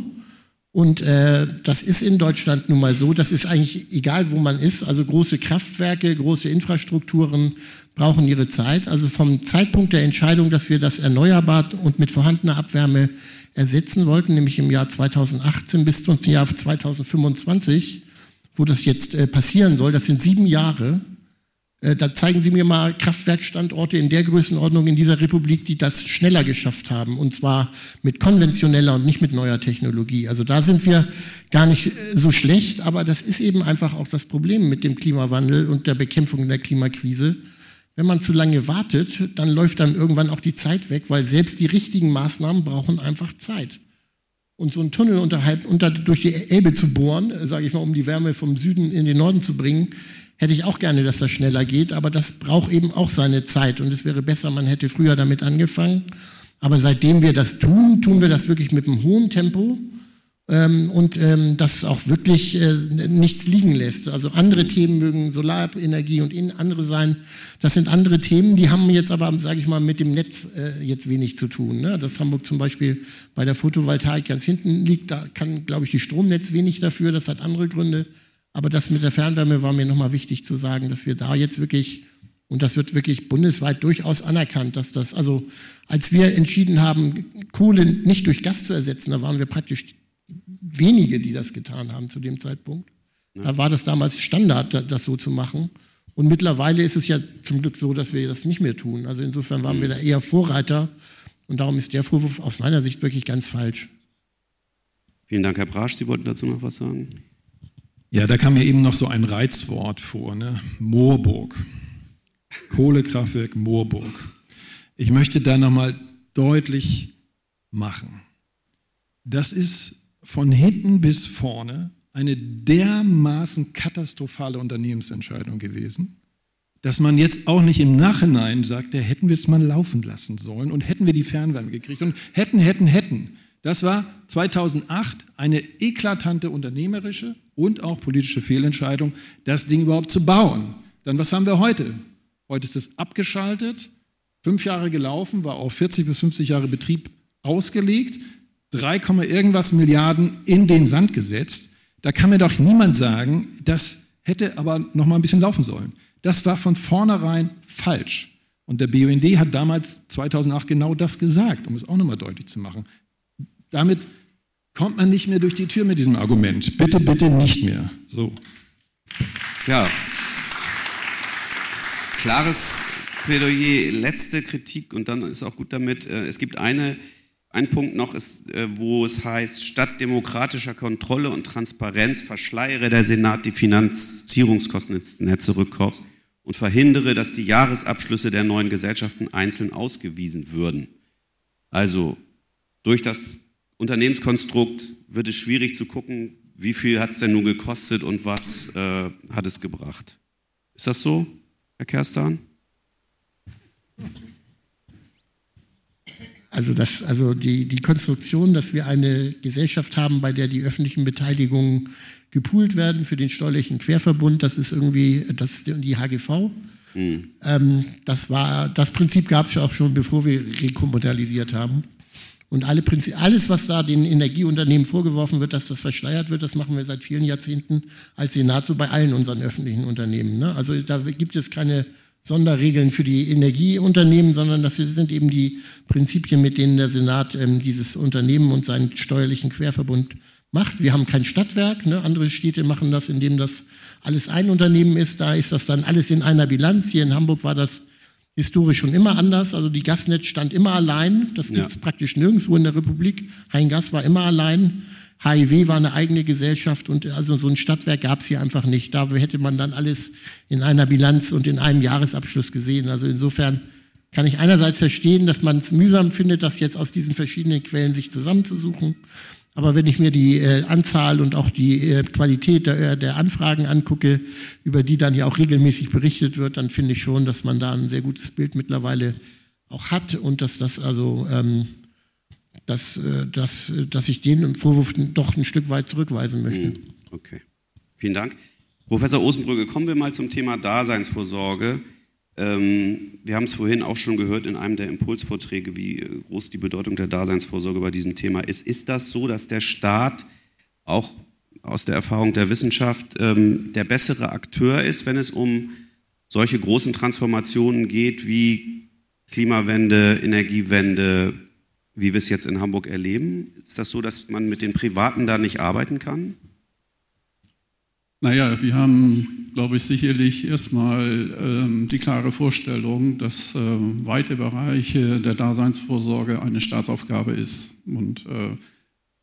Und äh, das ist in Deutschland nun mal so, das ist eigentlich egal, wo man ist. Also große Kraftwerke, große Infrastrukturen brauchen ihre Zeit. Also vom Zeitpunkt der Entscheidung, dass wir das erneuerbar und mit vorhandener Abwärme ersetzen wollten, nämlich im Jahr 2018 bis zum Jahr 2025, wo das jetzt äh, passieren soll, das sind sieben Jahre. Äh, da zeigen Sie mir mal Kraftwerkstandorte in der Größenordnung in dieser Republik, die das schneller geschafft haben. Und zwar mit konventioneller und nicht mit neuer Technologie. Also da sind wir gar nicht äh, so schlecht, aber das ist eben einfach auch das Problem mit dem Klimawandel und der Bekämpfung der Klimakrise. Wenn man zu lange wartet, dann läuft dann irgendwann auch die Zeit weg, weil selbst die richtigen Maßnahmen brauchen einfach Zeit. Und so einen Tunnel unterhalb, unter, durch die Elbe zu bohren, äh, sage ich mal, um die Wärme vom Süden in den Norden zu bringen, hätte ich auch gerne, dass das schneller geht, aber das braucht eben auch seine Zeit und es wäre besser, man hätte früher damit angefangen. Aber seitdem wir das tun, tun wir das wirklich mit einem hohen Tempo ähm, und ähm, das auch wirklich äh, nichts liegen lässt. Also andere Themen mögen Solarenergie und andere sein. Das sind andere Themen, die haben jetzt aber, sage ich mal, mit dem Netz äh, jetzt wenig zu tun. Ne? Dass Hamburg zum Beispiel bei der Photovoltaik ganz hinten liegt, da kann, glaube ich, die Stromnetz wenig dafür. Das hat andere Gründe. Aber das mit der Fernwärme war mir nochmal wichtig zu sagen, dass wir da jetzt wirklich, und das wird wirklich bundesweit durchaus anerkannt, dass das, also als wir entschieden haben, Kohle nicht durch Gas zu ersetzen, da waren wir praktisch wenige, die das getan haben zu dem Zeitpunkt. Da war das damals Standard, das so zu machen. Und mittlerweile ist es ja zum Glück so, dass wir das nicht mehr tun. Also insofern waren wir da eher Vorreiter. Und darum ist der Vorwurf aus meiner Sicht wirklich ganz falsch. Vielen Dank, Herr Brasch. Sie wollten dazu noch was sagen? Ja, da kam mir eben noch so ein Reizwort vor, ne? Moorburg. Kohlekraftwerk Moorburg. Ich möchte da nochmal deutlich machen. Das ist von hinten bis vorne eine dermaßen katastrophale Unternehmensentscheidung gewesen, dass man jetzt auch nicht im Nachhinein sagt, da hätten wir es mal laufen lassen sollen und hätten wir die Fernwärme gekriegt und hätten, hätten, hätten. Das war 2008 eine eklatante unternehmerische und auch politische Fehlentscheidung, das Ding überhaupt zu bauen. Dann was haben wir heute? Heute ist es abgeschaltet, fünf Jahre gelaufen, war auf 40 bis 50 Jahre Betrieb ausgelegt, 3, irgendwas Milliarden in den Sand gesetzt. Da kann mir doch niemand sagen, das hätte aber noch mal ein bisschen laufen sollen. Das war von vornherein falsch. Und der BUND hat damals 2008 genau das gesagt, um es auch nochmal deutlich zu machen. Damit kommt man nicht mehr durch die Tür mit diesem Argument. Bitte, bitte nicht mehr. So. Ja. Klares Plädoyer, letzte Kritik und dann ist auch gut damit. Äh, es gibt eine, einen Punkt noch, ist, äh, wo es heißt, statt demokratischer Kontrolle und Transparenz verschleiere der Senat die Finanzierungskosten des Netzrückkaufs und verhindere, dass die Jahresabschlüsse der neuen Gesellschaften einzeln ausgewiesen würden. Also durch das Unternehmenskonstrukt wird es schwierig zu gucken, wie viel hat es denn nun gekostet und was äh, hat es gebracht. Ist das so, Herr Kerstan? Also, das, also die, die Konstruktion, dass wir eine Gesellschaft haben, bei der die öffentlichen Beteiligungen gepoolt werden für den steuerlichen Querverbund, das ist irgendwie das, die HGV. Hm. Ähm, das, war, das Prinzip gab es ja auch schon, bevor wir rekomodalisiert haben. Und alle Prinzip, alles, was da den Energieunternehmen vorgeworfen wird, dass das verschleiert wird, das machen wir seit vielen Jahrzehnten als Senat so bei allen unseren öffentlichen Unternehmen. Ne? Also da gibt es keine Sonderregeln für die Energieunternehmen, sondern das sind eben die Prinzipien, mit denen der Senat ähm, dieses Unternehmen und seinen steuerlichen Querverbund macht. Wir haben kein Stadtwerk, ne? andere Städte machen das, indem das alles ein Unternehmen ist. Da ist das dann alles in einer Bilanz. Hier in Hamburg war das historisch schon immer anders. Also die Gasnetz stand immer allein. Das gibt es ja. praktisch nirgendwo in der Republik. Heingas war immer allein. HIW war eine eigene Gesellschaft und also so ein Stadtwerk gab es hier einfach nicht. Da hätte man dann alles in einer Bilanz und in einem Jahresabschluss gesehen. Also insofern kann ich einerseits verstehen, dass man es mühsam findet, das jetzt aus diesen verschiedenen Quellen sich zusammenzusuchen. Aber wenn ich mir die äh, Anzahl und auch die äh, Qualität der, äh, der, Anfragen angucke, über die dann ja auch regelmäßig berichtet wird, dann finde ich schon, dass man da ein sehr gutes Bild mittlerweile auch hat und dass das also, ähm, dass, äh, dass, dass ich den Vorwurf doch ein Stück weit zurückweisen möchte. Hm, okay, vielen Dank. Professor Osenbrügge, kommen wir mal zum Thema Daseinsvorsorge. Ähm, wir haben es vorhin auch schon gehört in einem der Impulsvorträge, wie äh, groß die Bedeutung der Daseinsvorsorge bei diesem Thema ist. Ist das so, dass der Staat auch aus der Erfahrung der Wissenschaft ähm, der bessere Akteur ist, wenn es um solche großen Transformationen geht wie Klimawende, Energiewende, wie wir es jetzt in Hamburg erleben? Ist das so, dass man mit den Privaten da nicht arbeiten kann? Naja, wir haben, glaube ich, sicherlich erstmal ähm, die klare Vorstellung, dass äh, weite Bereiche der Daseinsvorsorge eine Staatsaufgabe ist. Und äh,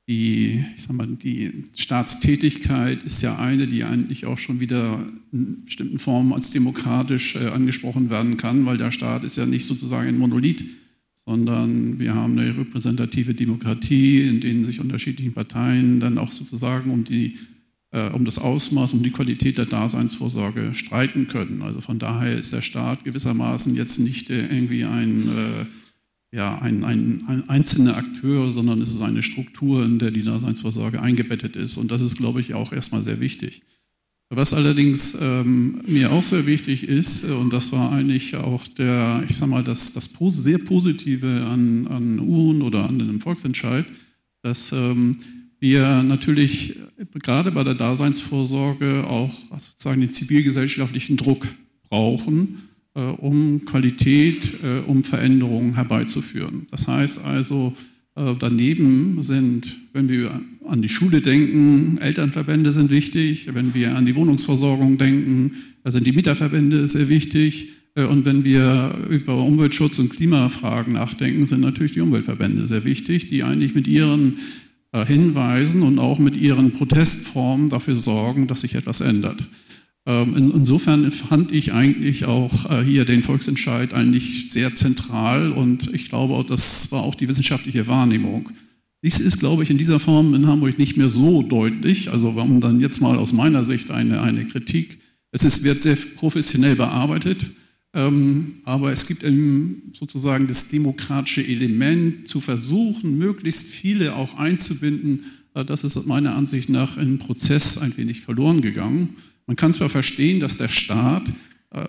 die, ich sag mal, die Staatstätigkeit ist ja eine, die eigentlich auch schon wieder in bestimmten Formen als demokratisch äh, angesprochen werden kann, weil der Staat ist ja nicht sozusagen ein Monolith, sondern wir haben eine repräsentative Demokratie, in denen sich unterschiedliche Parteien dann auch sozusagen um die um das Ausmaß, um die Qualität der Daseinsvorsorge streiten können. Also von daher ist der Staat gewissermaßen jetzt nicht äh, irgendwie ein, äh, ja, ein, ein, ein einzelner Akteur, sondern es ist eine Struktur, in der die Daseinsvorsorge eingebettet ist. Und das ist, glaube ich, auch erstmal sehr wichtig. Was allerdings ähm, mir auch sehr wichtig ist, und das war eigentlich auch der, ich sag mal, das, das sehr Positive an, an UN oder an dem Volksentscheid, dass ähm, wir natürlich gerade bei der Daseinsvorsorge auch sozusagen den zivilgesellschaftlichen Druck brauchen, äh, um Qualität, äh, um Veränderungen herbeizuführen. Das heißt also, äh, daneben sind, wenn wir an die Schule denken, Elternverbände sind wichtig, wenn wir an die Wohnungsversorgung denken, da sind die Mieterverbände sehr wichtig. Und wenn wir über Umweltschutz und Klimafragen nachdenken, sind natürlich die Umweltverbände sehr wichtig, die eigentlich mit ihren hinweisen und auch mit ihren Protestformen dafür sorgen, dass sich etwas ändert. Ähm, insofern fand ich eigentlich auch äh, hier den Volksentscheid eigentlich sehr zentral und ich glaube, das war auch die wissenschaftliche Wahrnehmung. Dies ist, glaube ich, in dieser Form in Hamburg nicht mehr so deutlich. Also haben dann jetzt mal aus meiner Sicht eine, eine Kritik. Es ist, wird sehr professionell bearbeitet. Ähm, aber es gibt sozusagen das demokratische Element, zu versuchen, möglichst viele auch einzubinden. Äh, das ist meiner Ansicht nach im Prozess ein wenig verloren gegangen. Man kann zwar verstehen, dass der Staat äh,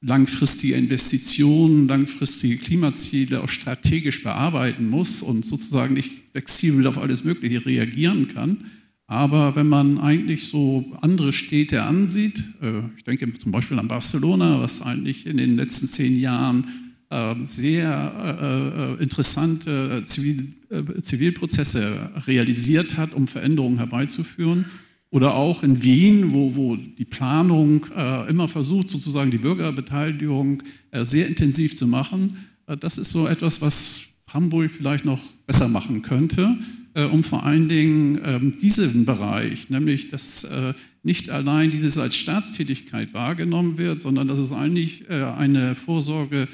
langfristige Investitionen, langfristige Klimaziele auch strategisch bearbeiten muss und sozusagen nicht flexibel auf alles Mögliche reagieren kann. Aber wenn man eigentlich so andere Städte ansieht, äh, ich denke zum Beispiel an Barcelona, was eigentlich in den letzten zehn Jahren äh, sehr äh, interessante Zivilprozesse realisiert hat, um Veränderungen herbeizuführen. Oder auch in Wien, wo, wo die Planung immer versucht, sozusagen die Bürgerbeteiligung sehr intensiv zu machen. das ist so etwas, was Hamburg vielleicht noch besser machen könnte äh, um vor allen Dingen ähm, diesen Bereich, nämlich dass äh, nicht allein dieses als Staatstätigkeit wahrgenommen wird, sondern dass es eigentlich äh, eine Vorsorge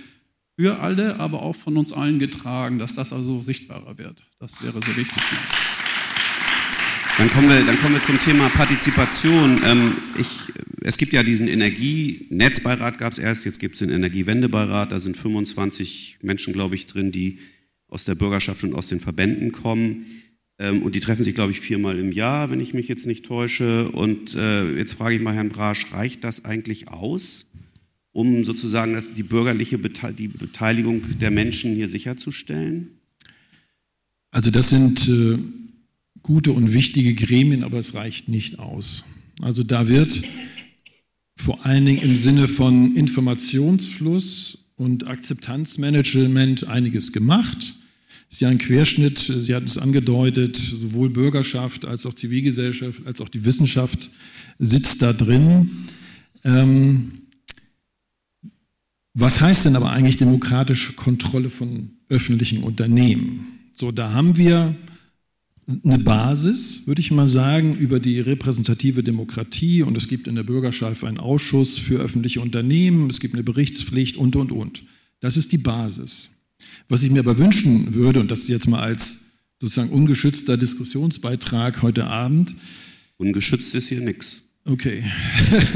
für alle, aber auch von uns allen getragen, dass das also sichtbarer wird. Das wäre sehr wichtig. Dann kommen wir, dann kommen wir zum Thema Partizipation. Ähm, ich, es gibt ja diesen Energienetzbeirat, gab es erst, jetzt gibt es den Energiewendebeirat, da sind 25 Menschen, glaube ich, drin, die aus der Bürgerschaft und aus den Verbänden kommen. Ähm, und die treffen sich, glaube ich, viermal im Jahr, wenn ich mich jetzt nicht täusche. Und äh, jetzt frage ich mal Herrn Brasch, reicht das eigentlich aus, um sozusagen das, die bürgerliche Bete die Beteiligung der Menschen hier sicherzustellen? Also das sind äh, gute und wichtige Gremien, aber es reicht nicht aus. Also da wird vor allen Dingen im Sinne von Informationsfluss und Akzeptanzmanagement einiges gemacht ist ja ein Querschnitt, Sie hatten es angedeutet, sowohl Bürgerschaft als auch Zivilgesellschaft als auch die Wissenschaft sitzt da drin. Ähm, was heißt denn aber eigentlich demokratische Kontrolle von öffentlichen Unternehmen? So, da haben wir eine Basis, würde ich mal sagen, über die repräsentative Demokratie und es gibt in der Bürgerschaft einen Ausschuss für öffentliche Unternehmen, es gibt eine Berichtspflicht und, und, und. Das ist die Basis. Was ich mir aber wünschen würde, und das jetzt mal als sozusagen ungeschützter Diskussionsbeitrag heute Abend. Ungeschützt ist hier nichts. Okay.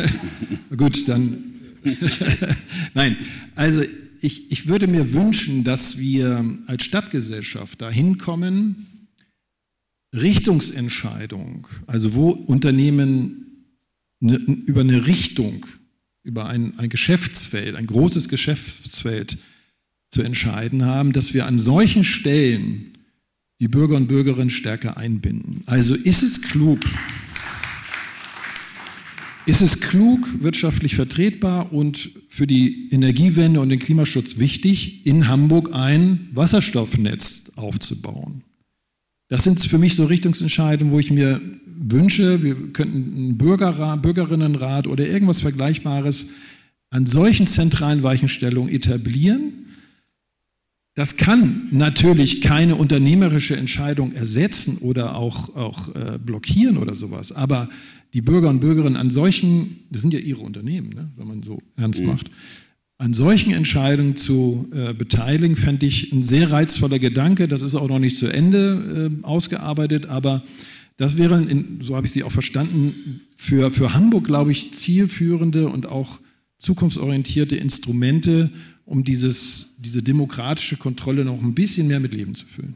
[LAUGHS] Gut, dann. [LAUGHS] Nein, also ich, ich würde mir wünschen, dass wir als Stadtgesellschaft dahin kommen, Richtungsentscheidung, also wo Unternehmen ne, über eine Richtung, über ein, ein Geschäftsfeld, ein großes Geschäftsfeld zu entscheiden haben, dass wir an solchen Stellen die Bürger und Bürgerinnen stärker einbinden. Also ist es klug, ist es klug, wirtschaftlich vertretbar und für die Energiewende und den Klimaschutz wichtig, in Hamburg ein Wasserstoffnetz aufzubauen? Das sind für mich so Richtungsentscheidungen, wo ich mir wünsche, wir könnten einen Bürgerrat, Bürgerinnenrat oder irgendwas Vergleichbares an solchen zentralen Weichenstellungen etablieren. Das kann natürlich keine unternehmerische Entscheidung ersetzen oder auch, auch äh, blockieren oder sowas, aber die Bürger und Bürgerinnen an solchen, das sind ja ihre Unternehmen, ne, wenn man so ernst mhm. macht, an solchen Entscheidungen zu äh, beteiligen, fände ich ein sehr reizvoller Gedanke. Das ist auch noch nicht zu Ende äh, ausgearbeitet, aber das wären, in, so habe ich Sie auch verstanden, für, für Hamburg, glaube ich, zielführende und auch zukunftsorientierte Instrumente, um dieses, diese demokratische Kontrolle noch ein bisschen mehr mit Leben zu füllen.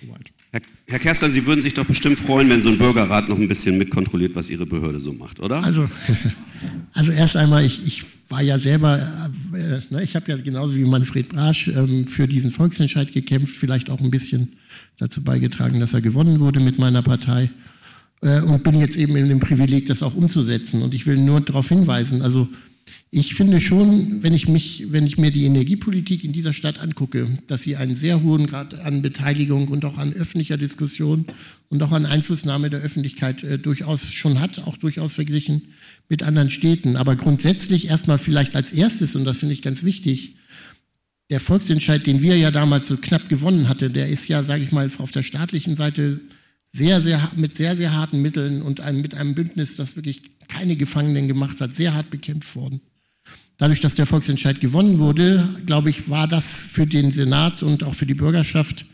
Soweit. Herr, Herr Kerstern, Sie würden sich doch bestimmt freuen, wenn so ein Bürgerrat noch ein bisschen mitkontrolliert, was Ihre Behörde so macht, oder? Also, [LAUGHS] also erst einmal, ich, ich war ja selber, äh, ne, ich habe ja genauso wie Manfred Brasch ähm, für diesen Volksentscheid gekämpft, vielleicht auch ein bisschen dazu beigetragen, dass er gewonnen wurde mit meiner Partei äh, und bin jetzt eben in dem Privileg, das auch umzusetzen. Und ich will nur darauf hinweisen, also ich finde schon, wenn ich, mich, wenn ich mir die Energiepolitik in dieser Stadt angucke, dass sie einen sehr hohen Grad an Beteiligung und auch an öffentlicher Diskussion und auch an Einflussnahme der Öffentlichkeit äh, durchaus schon hat, auch durchaus verglichen mit anderen Städten. Aber grundsätzlich erstmal vielleicht als erstes, und das finde ich ganz wichtig, der Volksentscheid, den wir ja damals so knapp gewonnen hatten, der ist ja, sage ich mal, auf der staatlichen Seite sehr, sehr, mit sehr, sehr harten Mitteln und einem, mit einem Bündnis, das wirklich keine Gefangenen gemacht hat, sehr hart bekämpft worden. Dadurch, dass der Volksentscheid gewonnen wurde, glaube ich, war das für den Senat und auch für die Bürgerschaft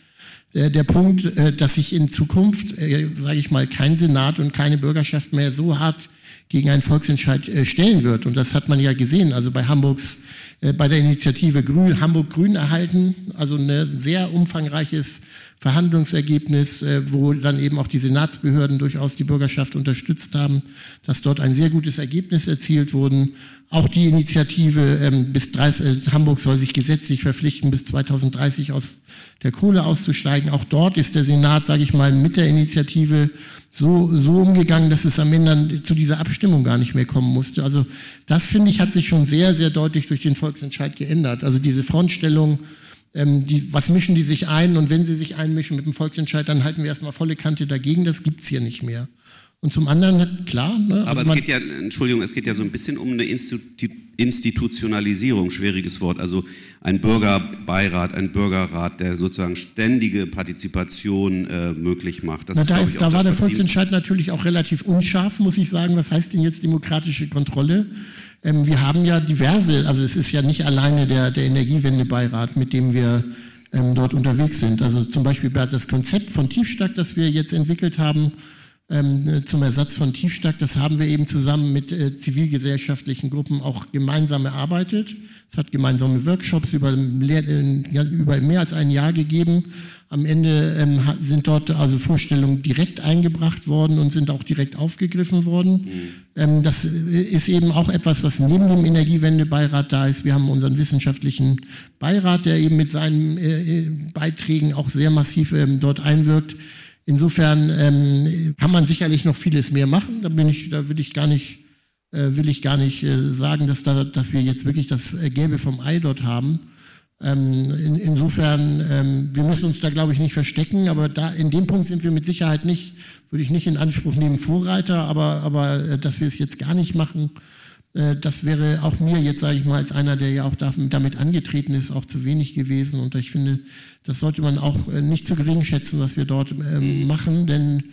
äh, der Punkt, äh, dass sich in Zukunft, äh, sage ich mal, kein Senat und keine Bürgerschaft mehr so hart gegen einen Volksentscheid stellen wird. Und das hat man ja gesehen, also bei Hamburgs, bei der Initiative Grün, Hamburg Grün erhalten, also ein sehr umfangreiches Verhandlungsergebnis, wo dann eben auch die Senatsbehörden durchaus die Bürgerschaft unterstützt haben, dass dort ein sehr gutes Ergebnis erzielt wurde. Auch die Initiative ähm, bis 30, äh, Hamburg soll sich gesetzlich verpflichten, bis 2030 aus der Kohle auszusteigen. Auch dort ist der Senat, sage ich mal, mit der Initiative so, so umgegangen, dass es am Ende zu dieser Abstimmung gar nicht mehr kommen musste. Also das, finde ich, hat sich schon sehr, sehr deutlich durch den Volksentscheid geändert. Also diese Frontstellung, ähm, die, was mischen die sich ein? Und wenn sie sich einmischen mit dem Volksentscheid, dann halten wir erstmal volle Kante dagegen. Das gibt's hier nicht mehr. Und zum anderen, klar. Ne, Aber also es geht ja, Entschuldigung, es geht ja so ein bisschen um eine Institutionalisierung, schwieriges Wort. Also ein Bürgerbeirat, ein Bürgerrat, der sozusagen ständige Partizipation äh, möglich macht. Das Na, ist, da, ich, da das, war der Volksentscheid natürlich auch relativ unscharf, muss ich sagen. Was heißt denn jetzt demokratische Kontrolle? Ähm, wir haben ja diverse, also es ist ja nicht alleine der, der Energiewendebeirat, mit dem wir ähm, dort unterwegs sind. Also zum Beispiel das Konzept von Tiefstack, das wir jetzt entwickelt haben, ähm, zum Ersatz von Tiefstack. Das haben wir eben zusammen mit äh, zivilgesellschaftlichen Gruppen auch gemeinsam erarbeitet. Es hat gemeinsame Workshops über, über mehr als ein Jahr gegeben. Am Ende ähm, sind dort also Vorstellungen direkt eingebracht worden und sind auch direkt aufgegriffen worden. Mhm. Ähm, das äh, ist eben auch etwas, was neben dem Energiewendebeirat da ist. Wir haben unseren wissenschaftlichen Beirat, der eben mit seinen äh, äh Beiträgen auch sehr massiv ähm, dort einwirkt. Insofern ähm, kann man sicherlich noch vieles mehr machen. Da bin ich, da will ich gar nicht, äh, will ich gar nicht äh, sagen, dass, da, dass wir jetzt wirklich das äh, Gelbe vom Ei dort haben. Ähm, in, insofern, ähm, wir müssen uns da, glaube ich, nicht verstecken, aber da in dem Punkt sind wir mit Sicherheit nicht, würde ich nicht in Anspruch nehmen, Vorreiter, aber, aber äh, dass wir es jetzt gar nicht machen, das wäre auch mir jetzt, sage ich mal, als einer, der ja auch damit angetreten ist, auch zu wenig gewesen. Und ich finde, das sollte man auch äh, nicht zu gering schätzen, was wir dort ähm, machen, denn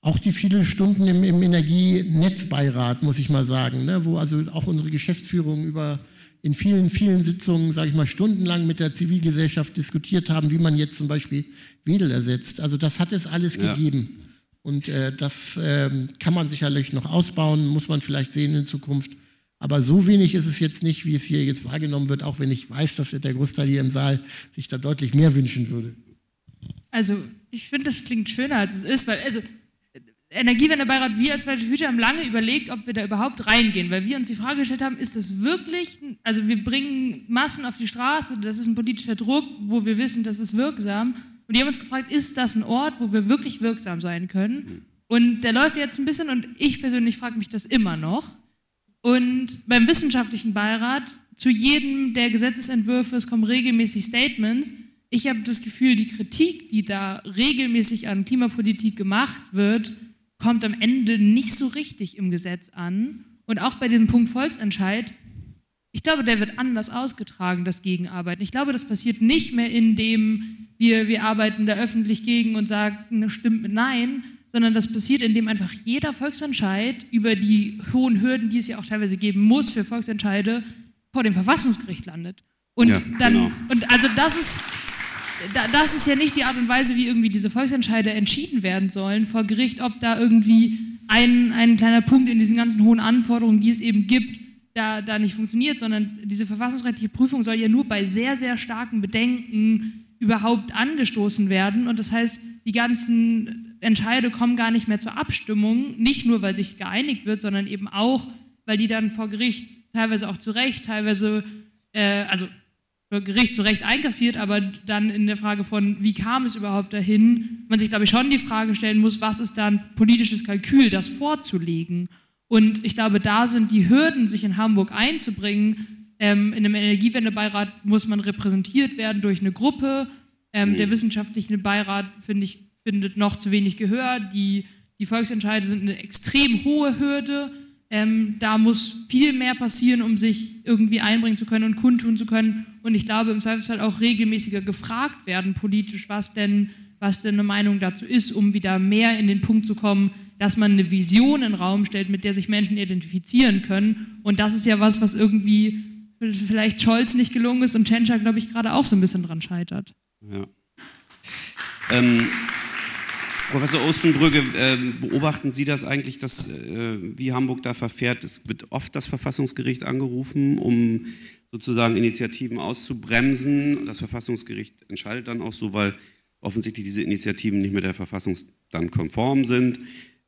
auch die vielen Stunden im, im Energienetzbeirat, muss ich mal sagen, ne, wo also auch unsere Geschäftsführung über in vielen, vielen Sitzungen, sage ich mal, stundenlang mit der Zivilgesellschaft diskutiert haben, wie man jetzt zum Beispiel Wedel ersetzt. Also das hat es alles ja. gegeben. Und äh, das äh, kann man sicherlich noch ausbauen, muss man vielleicht sehen in Zukunft. Aber so wenig ist es jetzt nicht, wie es hier jetzt wahrgenommen wird, auch wenn ich weiß, dass der Großteil hier im Saal sich da deutlich mehr wünschen würde. Also ich finde, das klingt schöner, als es ist, weil also Energiewendebeirat, wir als Future haben lange überlegt, ob wir da überhaupt reingehen, weil wir uns die Frage gestellt haben, ist das wirklich, also wir bringen Massen auf die Straße, das ist ein politischer Druck, wo wir wissen, das ist wirksam. Und die haben uns gefragt, ist das ein Ort, wo wir wirklich wirksam sein können? Und der läuft jetzt ein bisschen und ich persönlich frage mich das immer noch. Und beim wissenschaftlichen Beirat, zu jedem der Gesetzesentwürfe, es kommen regelmäßig Statements. Ich habe das Gefühl, die Kritik, die da regelmäßig an Klimapolitik gemacht wird, kommt am Ende nicht so richtig im Gesetz an. Und auch bei dem Punkt Volksentscheid, ich glaube, der wird anders ausgetragen, das Gegenarbeiten. Ich glaube, das passiert nicht mehr, indem wir, wir arbeiten da öffentlich gegen und sagen, stimmt mit Nein, sondern das passiert, indem einfach jeder Volksentscheid über die hohen Hürden, die es ja auch teilweise geben muss für Volksentscheide, vor dem Verfassungsgericht landet. Und ja, dann, genau. und also das ist, das ist ja nicht die Art und Weise, wie irgendwie diese Volksentscheide entschieden werden sollen vor Gericht, ob da irgendwie ein, ein kleiner Punkt in diesen ganzen hohen Anforderungen, die es eben gibt, da, da nicht funktioniert, sondern diese verfassungsrechtliche Prüfung soll ja nur bei sehr, sehr starken Bedenken überhaupt angestoßen werden. Und das heißt, die ganzen Entscheide kommen gar nicht mehr zur Abstimmung, nicht nur, weil sich geeinigt wird, sondern eben auch, weil die dann vor Gericht teilweise auch zu Recht, teilweise, äh, also Gericht zu Recht einkassiert, aber dann in der Frage von, wie kam es überhaupt dahin, man sich, glaube ich, schon die Frage stellen muss, was ist da ein politisches Kalkül, das vorzulegen? Und ich glaube, da sind die Hürden, sich in Hamburg einzubringen. Ähm, in einem Energiewendebeirat muss man repräsentiert werden durch eine Gruppe. Ähm, der wissenschaftliche Beirat, finde ich, findet noch zu wenig Gehör. Die, die Volksentscheide sind eine extrem hohe Hürde. Ähm, da muss viel mehr passieren, um sich irgendwie einbringen zu können und kundtun zu können. Und ich glaube, im Zweifelsfall auch regelmäßiger gefragt werden politisch, was denn, was denn eine Meinung dazu ist, um wieder mehr in den Punkt zu kommen, dass man eine Vision in den Raum stellt, mit der sich Menschen identifizieren können. Und das ist ja was, was irgendwie vielleicht Scholz nicht gelungen ist und Tschentscher, glaube ich, gerade auch so ein bisschen dran scheitert. Ja. Ähm Professor Ostenbrügge, äh, beobachten Sie das eigentlich, dass, äh, wie Hamburg da verfährt? Es wird oft das Verfassungsgericht angerufen, um sozusagen Initiativen auszubremsen. Das Verfassungsgericht entscheidet dann auch so, weil offensichtlich diese Initiativen nicht mit der Verfassung dann konform sind.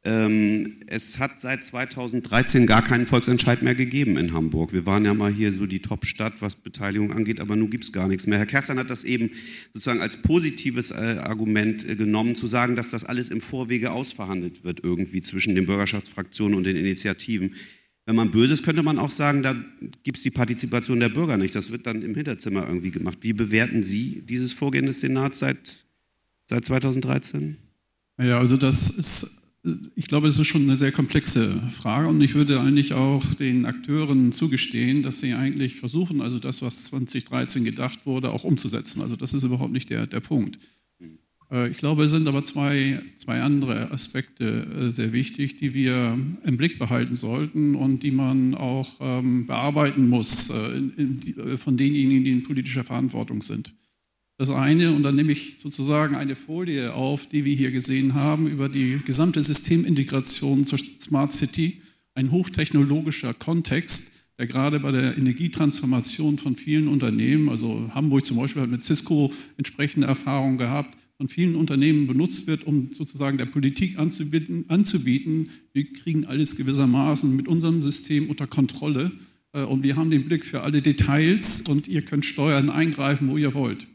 Ähm, es hat seit 2013 gar keinen Volksentscheid mehr gegeben in Hamburg. Wir waren ja mal hier so die Top-Stadt, was Beteiligung angeht, aber nun gibt es gar nichts mehr. Herr Kerstan hat das eben sozusagen als positives äh, Argument äh, genommen, zu sagen, dass das alles im Vorwege ausverhandelt wird irgendwie zwischen den Bürgerschaftsfraktionen und den Initiativen. Wenn man böse ist, könnte man auch sagen, da gibt es die Partizipation der Bürger nicht. Das wird dann im Hinterzimmer irgendwie gemacht. Wie bewerten Sie dieses Vorgehen des Senats seit, seit 2013? Ja, also das ist ich glaube, es ist schon eine sehr komplexe Frage und ich würde eigentlich auch den Akteuren zugestehen, dass sie eigentlich versuchen, also das, was 2013 gedacht wurde, auch umzusetzen. Also das ist überhaupt nicht der, der Punkt. Äh, ich glaube, es sind aber zwei, zwei andere Aspekte äh, sehr wichtig, die wir im Blick behalten sollten und die man auch ähm, bearbeiten muss äh, von denjenigen, die in politischer Verantwortung sind. Das eine, und dann nehme ich sozusagen eine Folie auf, die wir hier gesehen haben, über die gesamte Systemintegration zur Smart City, ein hochtechnologischer Kontext, der gerade bei der Energietransformation von vielen Unternehmen, also Hamburg zum Beispiel hat mit Cisco entsprechende Erfahrungen gehabt, von vielen Unternehmen benutzt wird, um sozusagen der Politik anzubieten, anzubieten wir kriegen alles gewissermaßen mit unserem System unter Kontrolle äh, und wir haben den Blick für alle Details und ihr könnt steuern, eingreifen, wo ihr wollt.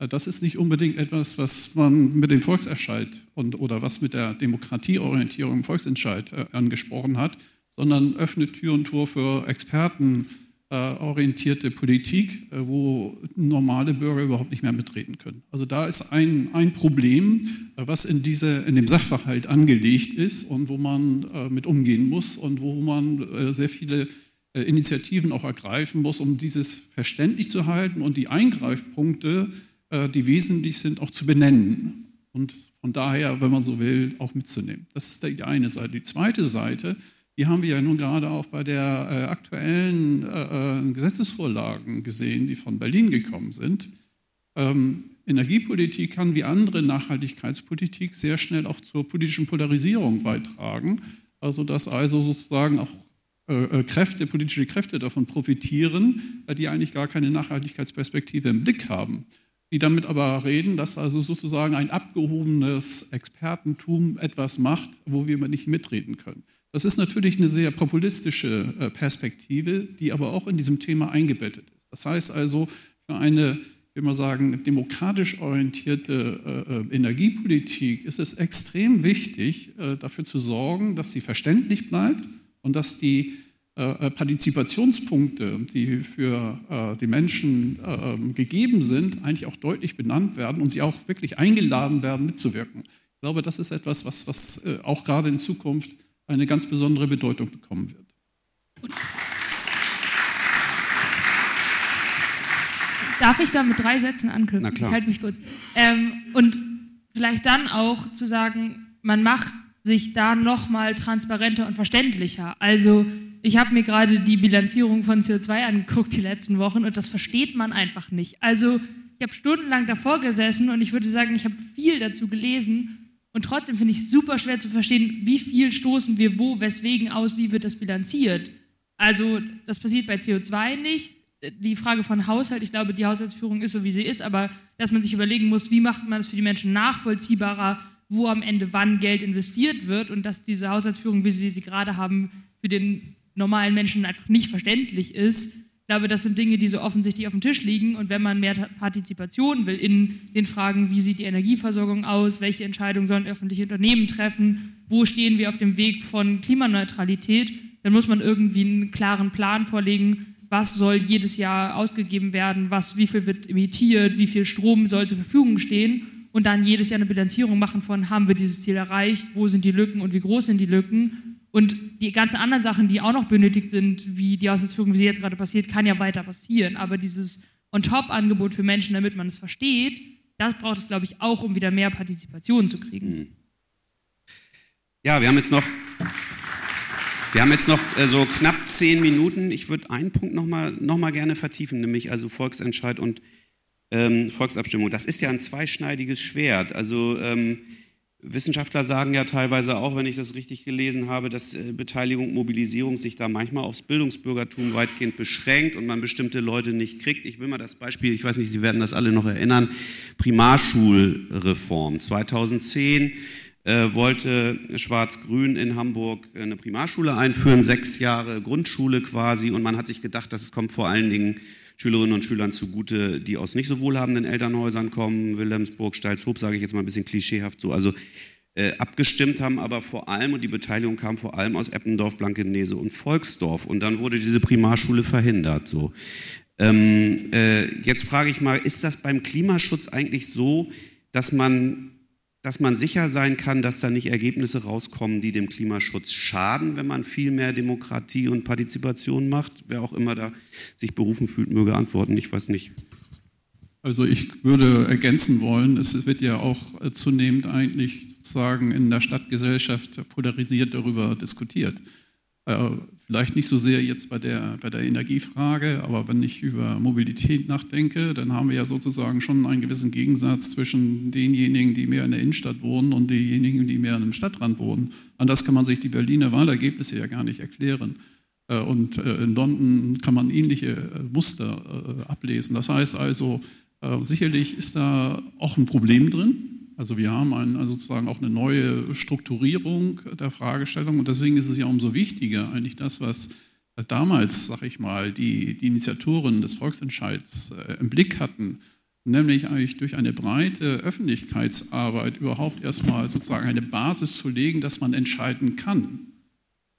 Äh, das ist nicht unbedingt etwas, was man mit dem Volksentscheid und, oder was mit der Demokratieorientierung im Volksentscheid äh, angesprochen hat, sondern öffnet Tür und Tor für expertenorientierte äh, Politik, äh, wo normale Bürger überhaupt nicht mehr mitreden können. Also da ist ein, ein Problem, äh, was in, diese, in dem Sachverhalt angelegt ist und wo man äh, mit umgehen muss und wo man sehr viele Initiativen auch ergreifen muss, um dieses verständlich zu halten und die Eingreifpunkte äh, die wesentlich sind, auch zu benennen und von daher, wenn man so will, auch mitzunehmen. Das ist die eine Seite. Die zweite Seite, die haben wir ja nun gerade auch bei der äh, aktuellen äh, äh, Gesetzesvorlagen gesehen, die von Berlin gekommen sind. Ähm, Energiepolitik kann wie andere Nachhaltigkeitspolitik sehr schnell auch zur politischen Polarisierung beitragen. Also dass also sozusagen auch äh, äh, Kräfte, politische Kräfte davon profitieren, die eigentlich gar keine Nachhaltigkeitsperspektive im Blick haben. Die damit aber reden, dass also sozusagen ein abgehobenes Expertentum etwas macht, wo wir nicht mitreden können. Das ist natürlich eine sehr populistische äh, Perspektive, die aber auch in diesem Thema eingebettet ist. Das heißt also, für eine wie man sagen, demokratisch orientierte äh, äh, Energiepolitik ist es extrem wichtig, dafür zu sorgen, dass sie verständlich bleibt und dass die Partizipationspunkte, die für äh, die Menschen ähm, gegeben sind, eigentlich auch deutlich benannt werden und sie auch wirklich eingeladen werden, mitzuwirken. Ich glaube, das ist etwas, was, was auch gerade in Zukunft eine ganz besondere Bedeutung bekommen wird. Darf ich da mit drei Sätzen anknüpfen? Na klar. Ich halte mich kurz. Ähm, und vielleicht dann auch zu sagen, man macht sich da nochmal transparenter und verständlicher. Also ich habe mir gerade die Bilanzierung von CO2 angeguckt die letzten Wochen und das versteht man einfach nicht. Also ich habe stundenlang davor gesessen und ich würde sagen, ich habe viel dazu gelesen und trotzdem finde ich es super schwer zu verstehen, wie viel stoßen wir wo, weswegen aus, wie wird das bilanziert. Also das passiert bei CO2 nicht, die Frage von Haushalt, ich glaube, die Haushaltsführung ist so, wie sie ist, aber dass man sich überlegen muss, wie macht man es für die Menschen nachvollziehbarer, wo am Ende wann Geld investiert wird und dass diese Haushaltsführung, wie wir sie gerade haben, für den normalen Menschen einfach nicht verständlich ist. Ich glaube, das sind Dinge, die so offensichtlich auf dem Tisch liegen. Und wenn man mehr Partizipation will in den Fragen, wie sieht die Energieversorgung aus, welche Entscheidungen sollen öffentliche Unternehmen treffen, wo stehen wir auf dem Weg von Klimaneutralität, dann muss man irgendwie einen klaren Plan vorlegen, was soll jedes Jahr ausgegeben werden, was, wie viel wird emittiert, wie viel Strom soll zur Verfügung stehen und dann jedes Jahr eine Bilanzierung machen von, haben wir dieses Ziel erreicht, wo sind die Lücken und wie groß sind die Lücken. Und die ganzen anderen Sachen, die auch noch benötigt sind, wie die Ausführung, wie sie jetzt gerade passiert, kann ja weiter passieren. Aber dieses On-Top-Angebot für Menschen, damit man es versteht, das braucht es, glaube ich, auch, um wieder mehr Partizipation zu kriegen. Ja, wir haben jetzt noch wir haben jetzt noch äh, so knapp zehn Minuten. Ich würde einen Punkt nochmal noch mal gerne vertiefen, nämlich also Volksentscheid und ähm, Volksabstimmung. Das ist ja ein zweischneidiges Schwert. Also ähm, Wissenschaftler sagen ja teilweise auch, wenn ich das richtig gelesen habe, dass äh, Beteiligung, Mobilisierung sich da manchmal aufs Bildungsbürgertum weitgehend beschränkt und man bestimmte Leute nicht kriegt. Ich will mal das Beispiel, ich weiß nicht, Sie werden das alle noch erinnern, Primarschulreform 2010 äh, wollte Schwarz-Grün in Hamburg eine Primarschule einführen, sechs Jahre Grundschule quasi. Und man hat sich gedacht, das kommt vor allen Dingen Schülerinnen und Schülern zugute, die aus nicht so wohlhabenden Elternhäusern kommen. Wilhelmsburg, Steilshoop, sage ich jetzt mal ein bisschen klischeehaft so. Also äh, abgestimmt haben aber vor allem, und die Beteiligung kam vor allem aus Eppendorf, Blankenese und Volksdorf. Und dann wurde diese Primarschule verhindert. So. Ähm, äh, jetzt frage ich mal, ist das beim Klimaschutz eigentlich so, dass man dass man sicher sein kann, dass da nicht Ergebnisse rauskommen, die dem Klimaschutz schaden, wenn man viel mehr Demokratie und Partizipation macht. Wer auch immer da sich berufen fühlt, möge antworten. Ich weiß nicht. Also ich würde ergänzen wollen, es wird ja auch äh, zunehmend eigentlich sozusagen in der Stadtgesellschaft polarisiert darüber diskutiert. Äh, vielleicht nicht so sehr jetzt bei der, bei der Energiefrage, aber wenn ich über Mobilität nachdenke, dann haben wir ja sozusagen schon einen gewissen Gegensatz zwischen denjenigen, die mehr in der Innenstadt wohnen und denjenigen, die mehr im Stadtrand wohnen. Anders kann man sich die Berliner Wahlergebnisse ja gar nicht erklären. Äh, und äh, in London kann man ähnliche Muster ablesen. Das heißt also, sicherlich ist da auch ein Problem drin. Also wir haben ein, also sozusagen auch eine neue Strukturierung der Fragestellung und deswegen ist es ja umso wichtiger, eigentlich das, was damals, sag ich mal, die, die Initiatoren des Volksentscheids äh, im Blick hatten, nämlich eigentlich durch eine breite Öffentlichkeitsarbeit überhaupt erstmal sozusagen eine Basis zu legen, dass man entscheiden kann.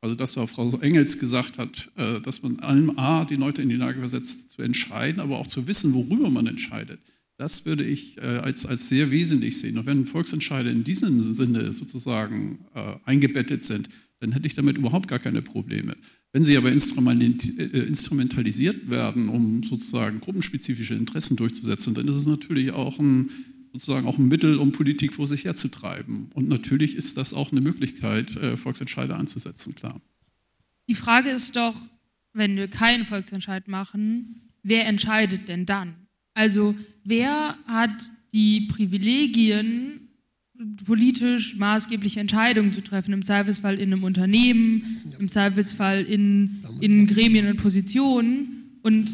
Also das, was Frau Engels gesagt hat, äh, dass man allem A, die Leute in die Lage versetzt zu entscheiden, aber auch zu wissen, worüber man entscheidet. Das würde ich äh, als, als sehr wesentlich sehen. Und wenn Volksentscheide in diesem Sinne sozusagen äh, eingebettet sind, dann hätte ich damit überhaupt gar keine Probleme. Wenn sie aber äh, instrumentalisiert werden, um sozusagen gruppenspezifische Interessen durchzusetzen, dann ist es natürlich auch ein, sozusagen auch ein Mittel, um Politik vor sich herzutreiben. Und natürlich ist das auch eine Möglichkeit, Volksentscheide anzusetzen, klar. die Frage ist doch, wenn wir keinen Volksentscheid machen, wer entscheidet denn dann? Also wer hat die Privilegien, politisch maßgebliche Entscheidungen zu treffen, im Zweifelsfall in einem Unternehmen, im Zweifelsfall in, in Gremien und Positionen. Und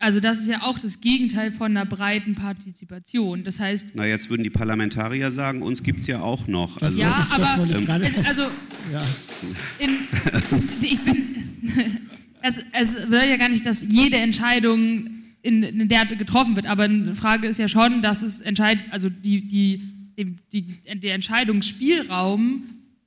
also das ist ja auch das Gegenteil von einer breiten Partizipation. Das heißt. Na, jetzt würden die Parlamentarier sagen, uns gibt es ja auch noch. Also, ja, aber es, also ja. In, ich bin. [LAUGHS] Es, es will ja gar nicht, dass jede Entscheidung in, in der getroffen wird, aber eine Frage ist ja schon, dass es entscheidet, also die, die, die, der Entscheidungsspielraum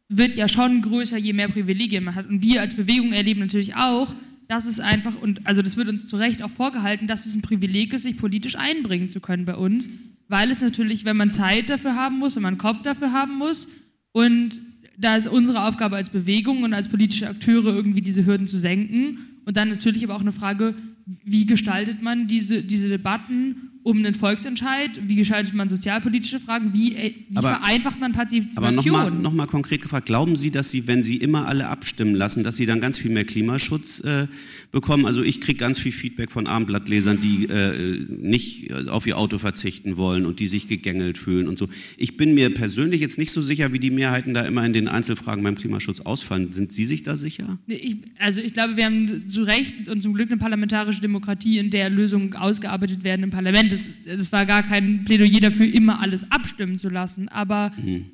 wird ja schon größer, je mehr Privilegien man hat. Und wir als Bewegung erleben natürlich auch, dass es einfach, und also das wird uns zu Recht auch vorgehalten, dass es ein Privileg ist, sich politisch einbringen zu können bei uns, weil es natürlich, wenn man Zeit dafür haben muss, wenn man Kopf dafür haben muss und da ist unsere Aufgabe als Bewegung und als politische Akteure irgendwie diese Hürden zu senken. Und dann natürlich aber auch eine Frage, wie gestaltet man diese, diese Debatten um einen Volksentscheid? Wie gestaltet man sozialpolitische Fragen? Wie, äh, wie aber, vereinfacht man Partizipation? Aber nochmal noch mal konkret gefragt, glauben Sie, dass Sie, wenn Sie immer alle abstimmen lassen, dass Sie dann ganz viel mehr Klimaschutz äh, bekommen? Also ich kriege ganz viel Feedback von Abendblattlesern, die äh, nicht auf ihr Auto verzichten wollen und die sich gegängelt fühlen und so. Ich bin mir persönlich jetzt nicht so sicher, wie die Mehrheiten da immer in den Einzelfragen beim Klimaschutz ausfallen. Sind Sie sich da sicher? Ich, also ich glaube, wir haben zu Recht und zum Glück eine parlamentarische Demokratie, in der Lösungen ausgearbeitet werden im Parlament das, das war gar kein Plädoyer dafür, immer alles abstimmen zu lassen, aber mhm.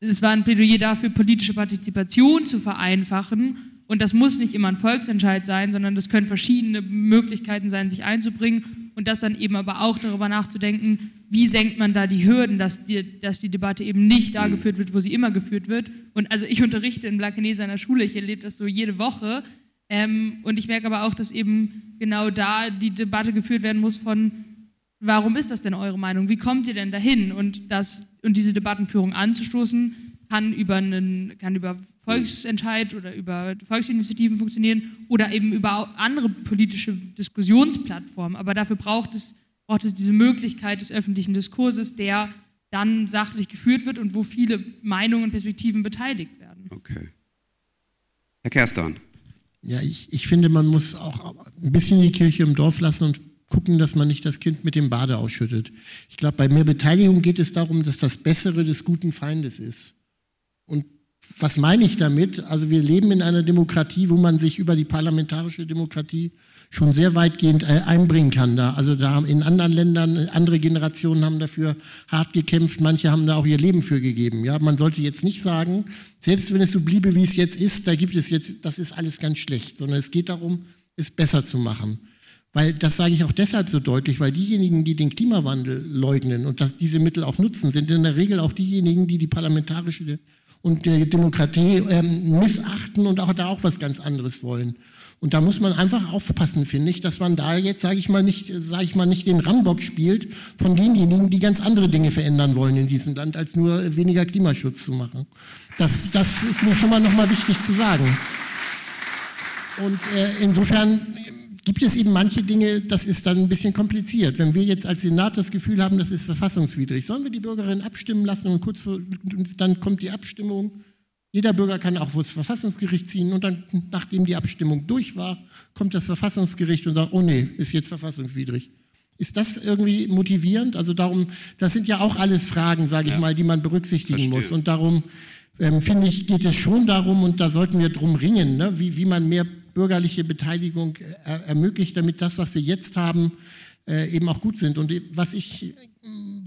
es war ein Plädoyer dafür, politische Partizipation zu vereinfachen. Und das muss nicht immer ein Volksentscheid sein, sondern das können verschiedene Möglichkeiten sein, sich einzubringen. Und das dann eben aber auch darüber nachzudenken, wie senkt man da die Hürden, dass die, dass die Debatte eben nicht da mhm. geführt wird, wo sie immer geführt wird. Und also ich unterrichte in Blankenese an der Schule, ich erlebe das so jede Woche. Ähm, und ich merke aber auch, dass eben genau da die Debatte geführt werden muss von, Warum ist das denn eure Meinung? Wie kommt ihr denn dahin? Und, das, und diese Debattenführung anzustoßen, kann über, einen, kann über Volksentscheid oder über Volksinitiativen funktionieren oder eben über andere politische Diskussionsplattformen. Aber dafür braucht es, braucht es diese Möglichkeit des öffentlichen Diskurses, der dann sachlich geführt wird und wo viele Meinungen und Perspektiven beteiligt werden. Okay. Herr Kerstan. Ja, ich, ich finde, man muss auch ein bisschen die Kirche im Dorf lassen und gucken, dass man nicht das Kind mit dem Bade ausschüttet. Ich glaube, bei mehr Beteiligung geht es darum, dass das Bessere des guten Feindes ist. Und was meine ich damit? Also wir leben in einer Demokratie, wo man sich über die parlamentarische Demokratie schon sehr weitgehend äh, einbringen kann. Da, also da haben in anderen Ländern, andere Generationen haben dafür hart gekämpft, manche haben da auch ihr Leben für gegeben. Ja, man sollte jetzt nicht sagen, selbst wenn es so bliebe, wie es jetzt ist, da gibt es jetzt, das ist alles ganz schlecht, sondern es geht darum, es besser zu machen. Weil das sage ich auch deshalb so deutlich, weil diejenigen, die den Klimawandel leugnen und dass diese Mittel auch nutzen, sind in der Regel auch diejenigen, die die parlamentarische und die Demokratie ähm, missachten und auch da auch was ganz anderes wollen. Und da muss man einfach aufpassen, finde ich, dass man da jetzt, sage ich mal, nicht, sage ich mal, nicht den Rambock spielt von denjenigen, die ganz andere Dinge verändern wollen in diesem Land, als nur weniger Klimaschutz zu machen. Das, das ist mir schon mal nochmal wichtig zu sagen. Und äh, insofern gibt es eben manche Dinge, das ist dann ein bisschen kompliziert. Wenn wir jetzt als Senat das Gefühl haben, das ist verfassungswidrig, sollen wir die Bürgerinnen abstimmen lassen und kurz vor, dann kommt die Abstimmung. Jeder Bürger kann auch vor das Verfassungsgericht ziehen und dann, nachdem die Abstimmung durch war, kommt das Verfassungsgericht und sagt, oh nee, ist jetzt verfassungswidrig. Ist das irgendwie motivierend? Also darum, das sind ja auch alles Fragen, sage ich ja. mal, die man berücksichtigen Verstehe. muss. Und darum ähm, finde ich, geht es schon darum, und da sollten wir drum ringen, ne, wie, wie man mehr bürgerliche Beteiligung er ermöglicht, damit das, was wir jetzt haben, äh, eben auch gut sind. Und was ich,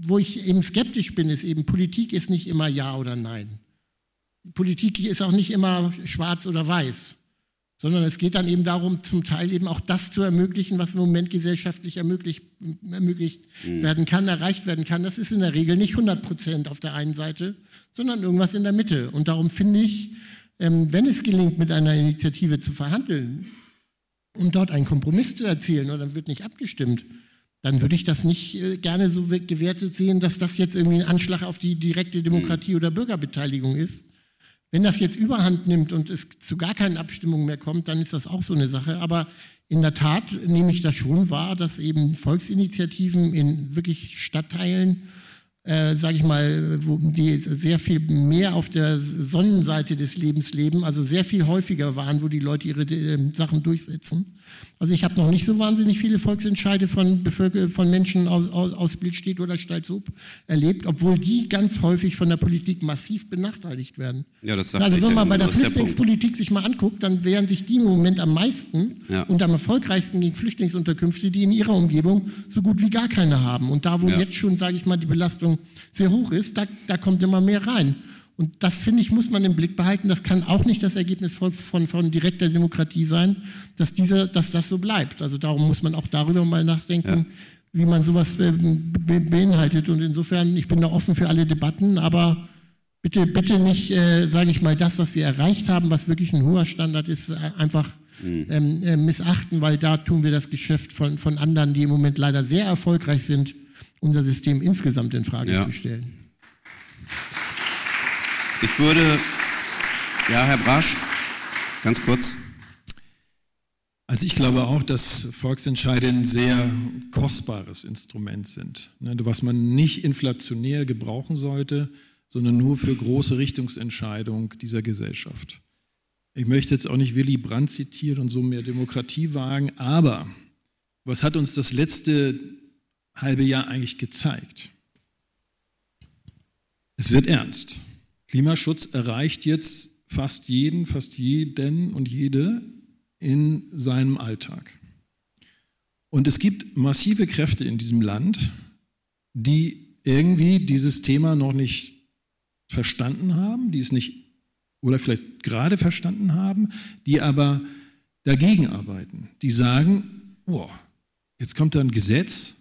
wo ich eben skeptisch bin, ist eben, Politik ist nicht immer Ja oder Nein. Politik ist auch nicht immer schwarz oder weiß, sondern es geht dann eben darum, zum Teil eben auch das zu ermöglichen, was im Moment gesellschaftlich ermöglicht, ermöglicht mhm. werden kann, erreicht werden kann. Das ist in der Regel nicht 100 Prozent auf der einen Seite, sondern irgendwas in der Mitte. Und darum finde ich, wenn es gelingt, mit einer Initiative zu verhandeln und dort einen Kompromiss zu erzielen und dann wird nicht abgestimmt, dann würde ich das nicht äh, gerne so gewertet sehen, dass das jetzt irgendwie ein Anschlag auf die direkte Demokratie oder Bürgerbeteiligung ist. Wenn das jetzt überhand nimmt und es zu gar keinen Abstimmungen mehr kommt, dann ist das auch so eine Sache. Aber in der Tat nehme ich das schon wahr, dass eben Volksinitiativen in wirklich Stadtteilen äh, sage ich mal, wo die sehr viel mehr auf der Sonnenseite des Lebens leben, also sehr viel häufiger waren, wo die Leute ihre äh, Sachen durchsetzen. Also ich habe noch nicht so wahnsinnig viele Volksentscheide von, Bevölker von Menschen aus, aus, aus Bildstedt oder Stalzhoop erlebt, obwohl die ganz häufig von der Politik massiv benachteiligt werden. Ja, das sagt also wenn man bei der Flüchtlingspolitik sich mal anguckt, dann wehren sich die im Moment am meisten Ja. und am erfolgreichsten gegen Flüchtlingsunterkünfte, die in ihrer Umgebung so gut wie gar keine haben. Und da, wo Ja. jetzt schon, sage ich mal, die Belastung sehr hoch ist, da, da kommt immer mehr rein. Und das, finde ich, muss man im Blick behalten. Das kann auch nicht das Ergebnis von, von, von direkter Demokratie sein, dass, diese, dass das so bleibt. Also darum muss man auch darüber mal nachdenken, wie man sowas äh, be beinhaltet. Und insofern, ich bin da offen für alle Debatten, aber bitte, bitte nicht, äh, sage ich mal, das, was wir erreicht haben, was wirklich ein hoher Standard ist, äh, einfach ähm, äh, missachten, weil da tun wir das Geschäft von, von anderen, die im Moment leider sehr erfolgreich sind, unser System insgesamt in Frage Ja. zu stellen. Ich würde, ja, Herr Brasch, ganz kurz. Also ich glaube auch, dass Volksentscheide ein sehr kostbares Instrument sind, ne, was man nicht inflationär gebrauchen sollte, sondern nur für große Richtungsentscheidungen dieser Gesellschaft. Ich möchte jetzt auch nicht Willy Brandt zitieren und so mehr Demokratie wagen, aber was hat uns das letzte halbe Jahr eigentlich gezeigt? Es wird ernst. Klimaschutz erreicht jetzt fast jeden, fast jeden und jede in seinem Alltag. Und es gibt massive Kräfte in diesem Land, die irgendwie dieses Thema noch nicht verstanden haben, die es nicht oder vielleicht gerade verstanden haben, die aber dagegen arbeiten. Die sagen, boah, jetzt kommt da ein Gesetz,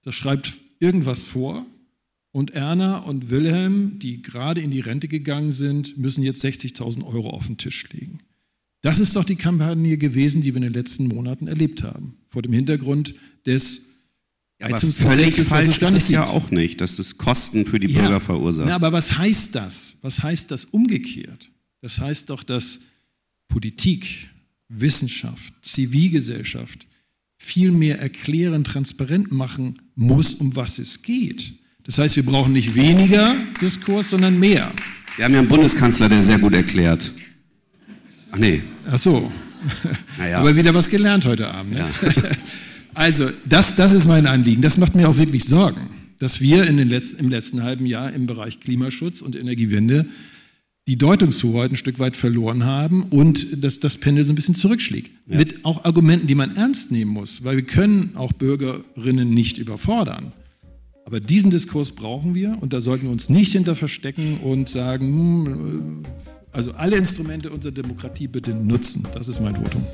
das schreibt irgendwas vor und Erna und Wilhelm, die gerade in die Rente gegangen sind, müssen jetzt 60.000 Euro auf den Tisch legen. Das ist doch die Kampagne gewesen, die wir in den letzten Monaten erlebt haben. Vor dem Hintergrund des aber völlig falsch ist es ja auch nicht, dass es Kosten für die Ja. Bürger verursacht. Na, aber was heißt das? Was heißt das umgekehrt? Das heißt doch, dass Politik, Wissenschaft, Zivilgesellschaft viel mehr erklären, transparent machen muss, um was es geht. Das heißt, wir brauchen nicht weniger Diskurs, sondern mehr. Wir haben ja einen Bundeskanzler, der sehr gut erklärt. Ach nee, Ach so. naja. [LAUGHS] Aber wieder was gelernt heute Abend. Ne? Ja. [LAUGHS] Also, das, das ist mein Anliegen. Das macht mir auch wirklich Sorgen, dass wir in den letzten, im letzten halben Jahr im Bereich Klimaschutz und Energiewende die Deutungshoheit ein Stück weit verloren haben und dass das Pendel so ein bisschen zurückschlägt. Mit auch Argumenten, die man ernst nehmen muss, weil wir können auch Bürgerinnen nicht überfordern. Aber diesen Diskurs brauchen wir und da sollten wir uns nicht hinter verstecken und sagen, hm, also alle Instrumente unserer Demokratie bitte nutzen. Das ist mein Votum.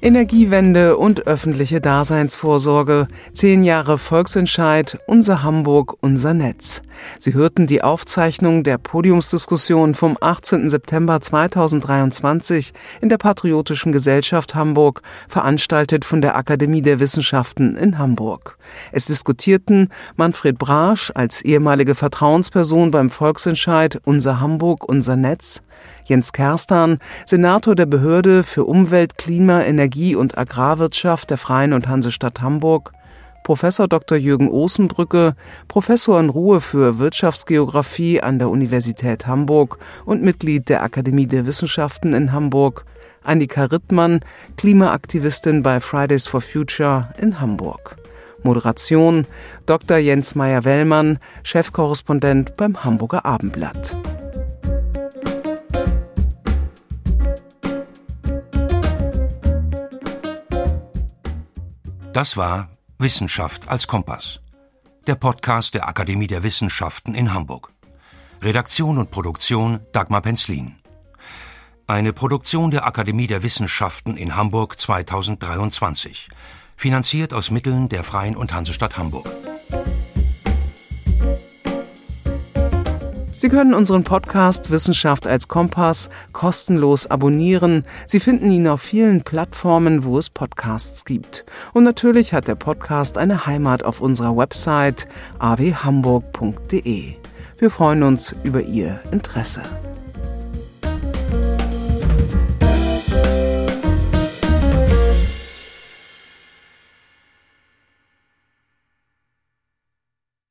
Energiewende und öffentliche Daseinsvorsorge. Zehn Jahre Volksentscheid. Unser Hamburg, unser Netz. Sie hörten die Aufzeichnung der Podiumsdiskussion vom 18. September 2023 in der Patriotischen Gesellschaft Hamburg, veranstaltet von der Akademie der Wissenschaften in Hamburg. Es diskutierten Manfred Brasch als ehemalige Vertrauensperson beim Volksentscheid Unser Hamburg, unser Netz, Jens Kerstan, Senator der Behörde für Umwelt, Klima, Energie und Agrarwirtschaft der Freien und Hansestadt Hamburg, Professor Dr. Jürgen Osenbrücke, Professor in Ruhe für Wirtschaftsgeographie an der Universität Hamburg und Mitglied der Akademie der Wissenschaften in Hamburg, Annika Rittmann, Klimaaktivistin bei Fridays for Future in Hamburg. Moderation Dr. Jens Meyer-Wellmann, Chefkorrespondent beim Hamburger Abendblatt. Das war Wissenschaft als Kompass. Der Podcast der Akademie der Wissenschaften in Hamburg. Redaktion und Produktion Dagmar Penzlin. Eine Produktion der Akademie der Wissenschaften in Hamburg 2023. Finanziert aus Mitteln der Freien und Hansestadt Hamburg. Sie können unseren Podcast Wissenschaft als Kompass kostenlos abonnieren. Sie finden ihn auf vielen Plattformen, wo es Podcasts gibt. Und natürlich hat der Podcast eine Heimat auf unserer Website awhamburg.de. Wir freuen uns über Ihr Interesse.